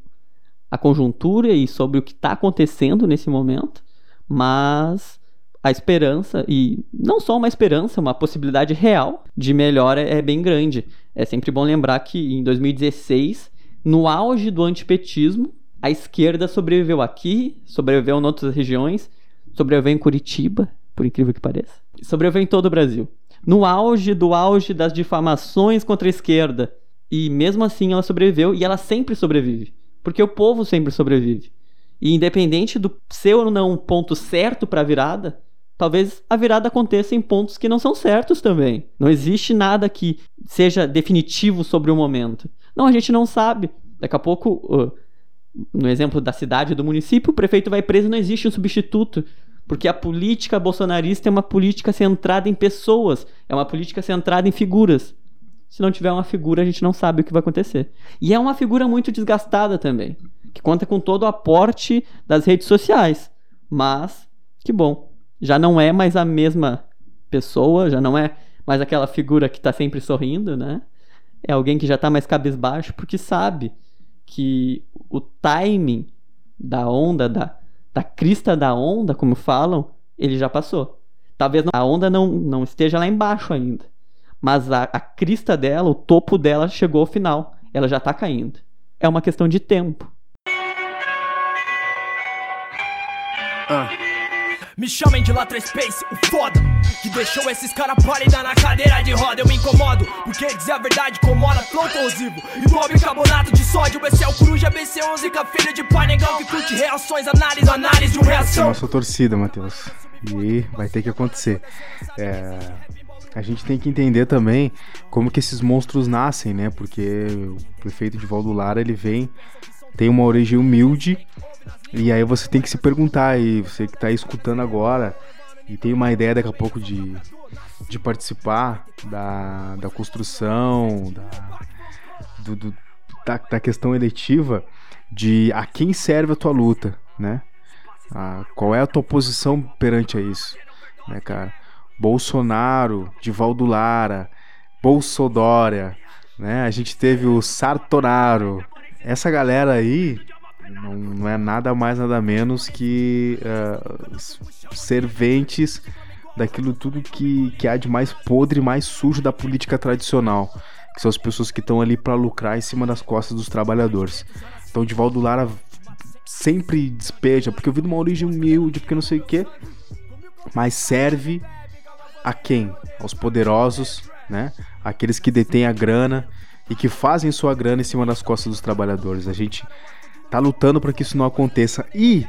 a conjuntura e sobre o que está acontecendo nesse momento, mas a esperança, e não só uma esperança, uma possibilidade real de melhora é bem grande. É sempre bom lembrar que em 2016, no auge do antipetismo, a esquerda sobreviveu aqui, sobreviveu em outras regiões, sobreviveu em Curitiba, por incrível que pareça. Sobreviveu em todo o Brasil. No auge do auge das difamações contra a esquerda. E mesmo assim ela sobreviveu e ela sempre sobrevive. Porque o povo sempre sobrevive. E independente do ser ou não um ponto certo para a virada, talvez a virada aconteça em pontos que não são certos também. Não existe nada que seja definitivo sobre o momento. Não, a gente não sabe. Daqui a pouco, no exemplo da cidade, do município, o prefeito vai preso, não existe um substituto. Porque a política bolsonarista é uma política centrada em pessoas, é uma política centrada em figuras. Se não tiver uma figura, a gente não sabe o que vai acontecer. E é uma figura muito desgastada também, que conta com todo o aporte das redes sociais. Mas, que bom, já não é mais a mesma pessoa, já não é mais aquela figura que está sempre sorrindo, né? É alguém que já está mais cabisbaixo, porque sabe que o timing da onda, da, da crista da onda, como falam, ele já passou. Talvez a onda não, não esteja lá embaixo ainda. Mas a, a crista dela, o topo dela chegou ao final. Ela já está caindo. É uma questão de tempo. Ah. Me chamem de Latra Space, o foda Que deixou esses caras pálida na cadeira de roda. Eu me incomodo, porque dizer a verdade incomoda Flow corrosivo, igual bicarbonato de sódio Esse é o coruja BC11, filho de pai negão Que curte reações, análise, análise de uma reação. Nossa torcida, Matheus. E vai ter que acontecer. É... A gente tem que entender também como que esses monstros nascem, né? Porque o prefeito de Valdo Lara, ele vem, tem uma origem humilde e aí você tem que se perguntar, e você que está escutando agora e tem uma ideia daqui a pouco de, de participar da, da construção, da, do, do, da, da, questão eletiva, de a quem serve a tua luta, né? Qual é a tua posição perante a isso, né, cara? Bolsonaro, Divaldo Lara, Bolsodória, né? A gente teve o Sartonaro. Essa galera aí não, é nada mais, nada menos que uh, serventes daquilo tudo que, que há de mais podre, mais sujo da política tradicional. Que são as pessoas que estão ali para lucrar em cima das costas dos trabalhadores. Então, Divaldo Lara sempre despeja, porque eu vi de uma origem humilde, porque não sei o que, mas serve a quem? Aos poderosos, né? Aqueles que detêm a grana e que fazem sua grana em cima das costas dos trabalhadores. A gente tá lutando para que isso não aconteça. E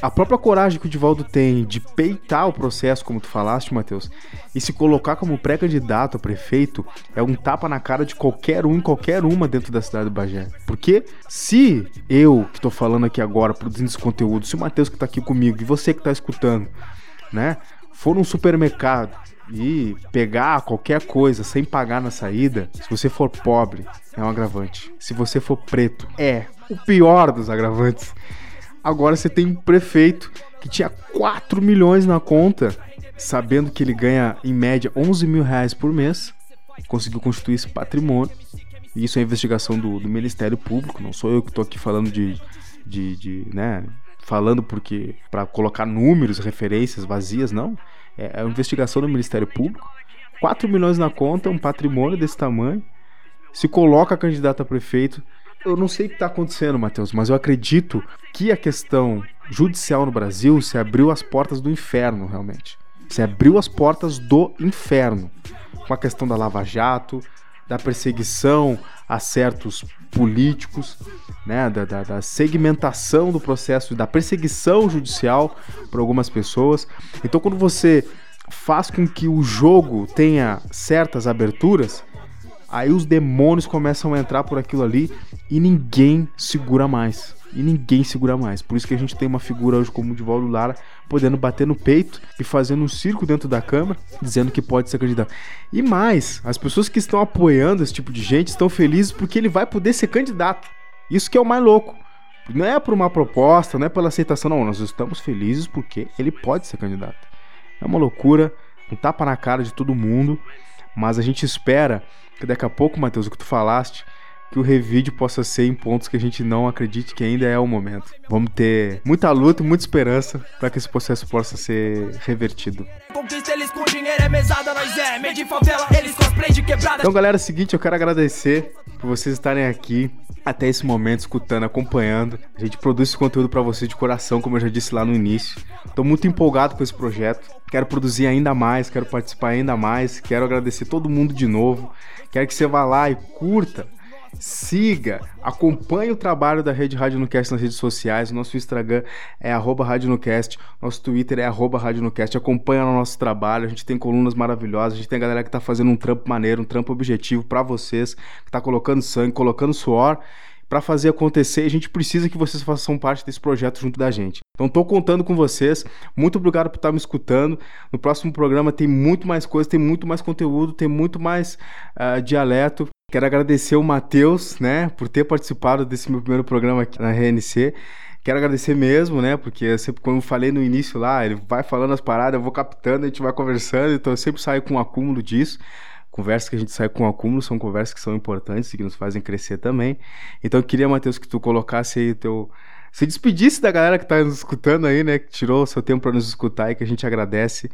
a própria coragem que o Divaldo tem de peitar o processo, como tu falaste, Matheus, e se colocar como pré-candidato a prefeito é um tapa na cara de qualquer um, qualquer uma dentro da cidade do Bagé. Porque se eu, que tô falando aqui agora, produzindo esse conteúdo, se o Matheus que tá aqui comigo e você que tá escutando, né, for num supermercado e pegar qualquer coisa sem pagar na saída, se você for pobre, é um agravante. Se você for preto, é o pior dos agravantes. Agora você tem um prefeito que tinha 4 milhões na conta, sabendo que ele ganha em média 11 mil reais por mês, conseguiu constituir esse patrimônio. Isso é investigação do, do Ministério Público, não sou eu que estou aqui falando de, de, de né, falando porque para colocar números, referências vazias, não. É, é uma investigação do Ministério Público. 4 milhões na conta, um patrimônio desse tamanho. Se coloca candidato a prefeito, eu não sei o que está acontecendo, Matheus, mas eu acredito que a questão judicial no Brasil se abriu as portas do inferno, realmente. Se abriu as portas do inferno. Com a questão da Lava Jato, da perseguição a certos políticos, né, da, da, da segmentação do processo, da perseguição judicial por algumas pessoas. Então, quando você faz com que o jogo tenha certas aberturas, Aí os demônios começam a entrar por aquilo ali e ninguém segura mais. E ninguém segura mais. Por isso que a gente tem uma figura hoje como o Divaldo Lara podendo bater no peito e fazendo um circo dentro da Câmara, dizendo que pode ser candidato. E mais, as pessoas que estão apoiando esse tipo de gente estão felizes porque ele vai poder ser candidato. Isso que é o mais louco. Não é por uma proposta, não é pela aceitação, não. Nós estamos felizes porque ele pode ser candidato. É uma loucura, um tapa na cara de todo mundo, mas a gente espera que daqui a pouco, Matheus, o que tu falaste, que o revide possa ser em pontos que a gente não acredite que ainda é o momento. Vamos ter muita luta e muita esperança para que esse processo possa ser revertido. Então, galera, é o seguinte, eu quero agradecer por vocês estarem aqui até esse momento, escutando, acompanhando. A gente produz esse conteúdo para vocês de coração, como eu já disse lá no início. Estou muito empolgado com esse projeto. Quero produzir ainda mais, quero participar ainda mais, quero agradecer todo mundo de novo. Quero que você vá lá e curta, siga, acompanhe o trabalho da Rede Rádio Nucast nas redes sociais. Nosso Instagram é arroba Rádio nosso Twitter é arroba Rádio o nosso trabalho, a gente tem colunas maravilhosas, a gente tem galera que tá fazendo um trampo maneiro, um trampo objetivo para vocês, que tá colocando sangue, colocando suor para fazer acontecer, a gente precisa que vocês façam parte desse projeto junto da gente. Então estou contando com vocês. Muito obrigado por estar me escutando. No próximo programa tem muito mais coisa, tem muito mais conteúdo, tem muito mais uh, dialeto. Quero agradecer o Matheus, né, por ter participado desse meu primeiro programa aqui na RNC. Quero agradecer mesmo, né? Porque sempre, como eu falei no início lá, ele vai falando as paradas, eu vou captando, a gente vai conversando, então eu sempre saio com um acúmulo disso. Conversas que a gente sai com acúmulo são conversas que são importantes e que nos fazem crescer também. Então eu queria, Matheus, que tu colocasse aí o teu. Se despedisse da galera que está nos escutando aí, né? Que tirou o seu tempo para nos escutar e que a gente agradece.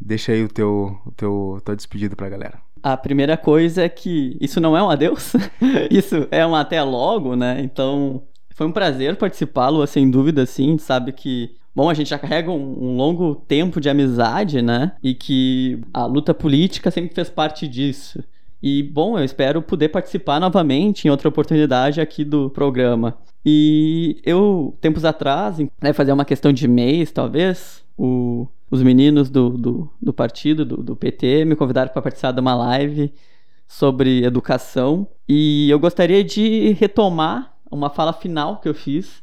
Deixa aí o teu, o teu tua despedida pra galera. A primeira coisa é que isso não é um adeus, isso é um até logo, né? Então, foi um prazer participá-lo, sem dúvida, sim. Sabe que Bom, a gente já carrega um, um, longo tempo de amizade, né? E que a luta política sempre fez parte disso. E, bom, eu espero poder participar novamente em outra oportunidade aqui do programa. E eu, tempos atrás, né, fazer uma questão de mês, talvez, o, os meninos do, do, do partido, do, do PT, me convidaram para participar de uma live sobre educação. E eu gostaria de retomar uma fala final que eu fiz,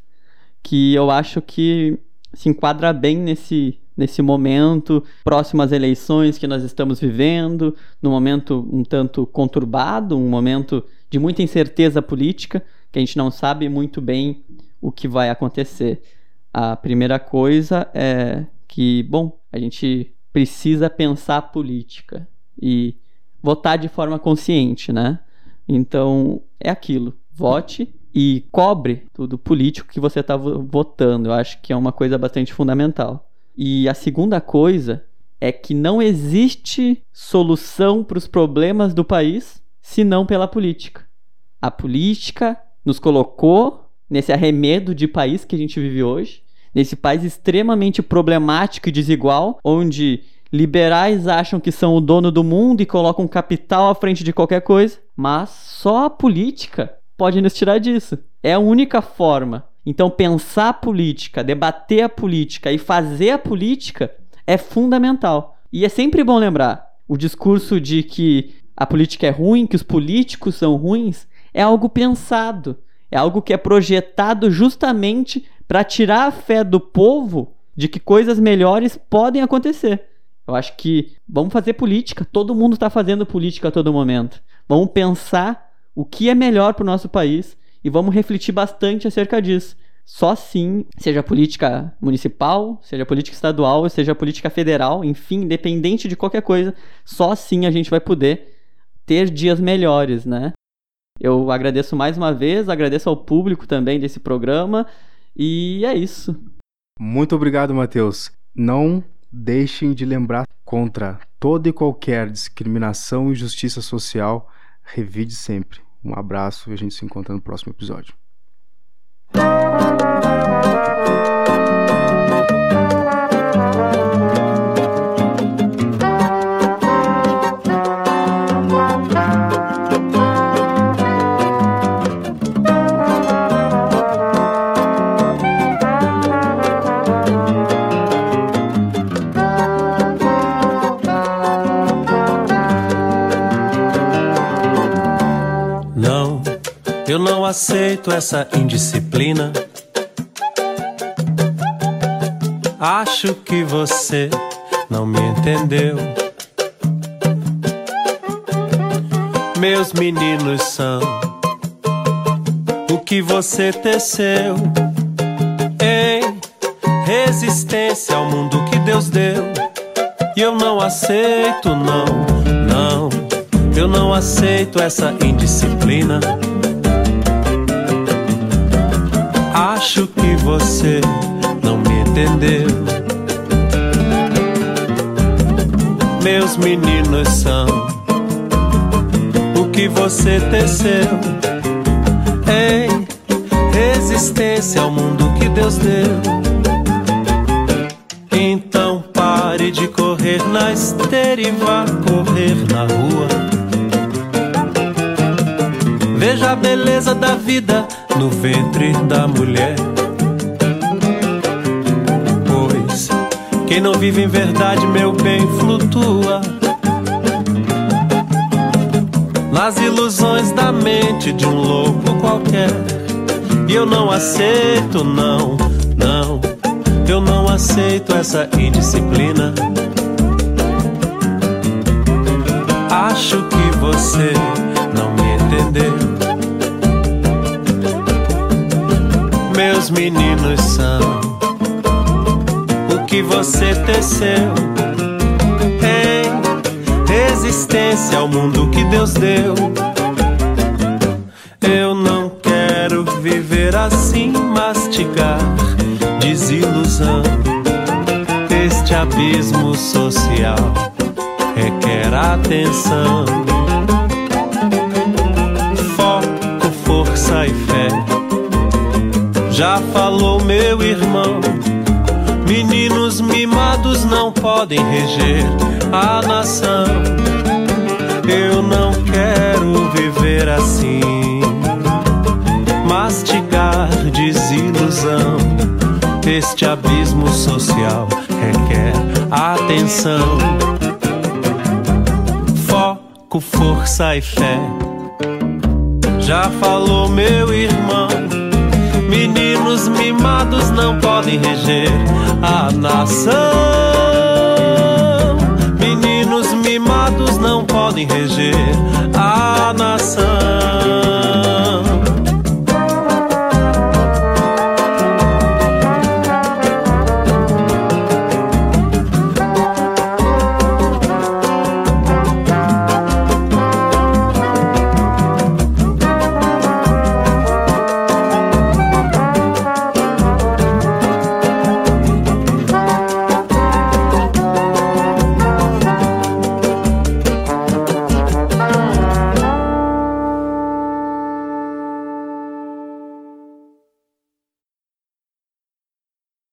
que eu acho que se enquadra bem nesse, nesse momento próximo às eleições que nós estamos vivendo, num momento um tanto conturbado, um momento de muita incerteza política, que a gente não sabe muito bem o que vai acontecer. A primeira coisa é que, bom, a gente precisa pensar política e votar de forma consciente, né? Então, é aquilo. Vote e cobre tudo político que você está votando. Eu acho que é uma coisa bastante fundamental. E a segunda coisa é que não existe solução para os problemas do país senão pela política. A política nos colocou nesse arremedo de país que a gente vive hoje, nesse país extremamente problemático e desigual, onde liberais acham que são o dono do mundo e colocam capital à frente de qualquer coisa, mas só a política pode nos tirar disso. É a única forma Então, pensar a política, debater a política e fazer a política é fundamental. E é sempre bom lembrar: o discurso de que a política é ruim, que os políticos são ruins, é algo pensado, é algo que é projetado justamente para tirar a fé do povo de que coisas melhores podem acontecer. Eu acho que vamos fazer política, todo mundo está fazendo política a todo momento. Vamos pensar o que é melhor para o nosso país e vamos refletir bastante acerca disso. Só assim, seja política municipal, seja política estadual, seja política federal, enfim, independente de qualquer coisa, só assim a gente vai poder ter dias melhores, né? Eu agradeço mais uma vez, agradeço ao público também desse programa e é isso. Muito obrigado, Matheus. Não deixem de lembrar contra toda e qualquer discriminação e injustiça social. Revide sempre. Um abraço e a gente se encontra no próximo episódio. Aceito essa indisciplina. Acho que você não me entendeu. Meus meninos são o que você teceu resistência ao mundo que Deus deu. E eu não aceito, não, não. Eu não aceito essa indisciplina. Você não me entendeu. Meus meninos são o que você teceu em resistência ao mundo que Deus deu. Então pare de correr na esteira e vá correr na rua. Veja a beleza da vida no ventre da mulher. Quem não vive em verdade, meu bem, flutua nas ilusões da mente de um louco qualquer. E eu não aceito, não, não, eu não aceito essa indisciplina. Acho que você não me entendeu. meus meninos são que você teceu em resistência ao mundo que Deus deu. Eu não quero viver assim, mastigar desilusão. Este abismo social requer atenção. Foco, força e fé já falou meu irmão. Não podem reger a nação. Eu não quero viver assim, mastigar desilusão. Este abismo social requer atenção, foco, força e fé. Já falou meu irmão Meninos mimados não podem reger a nação. Mimados não podem reger a nação.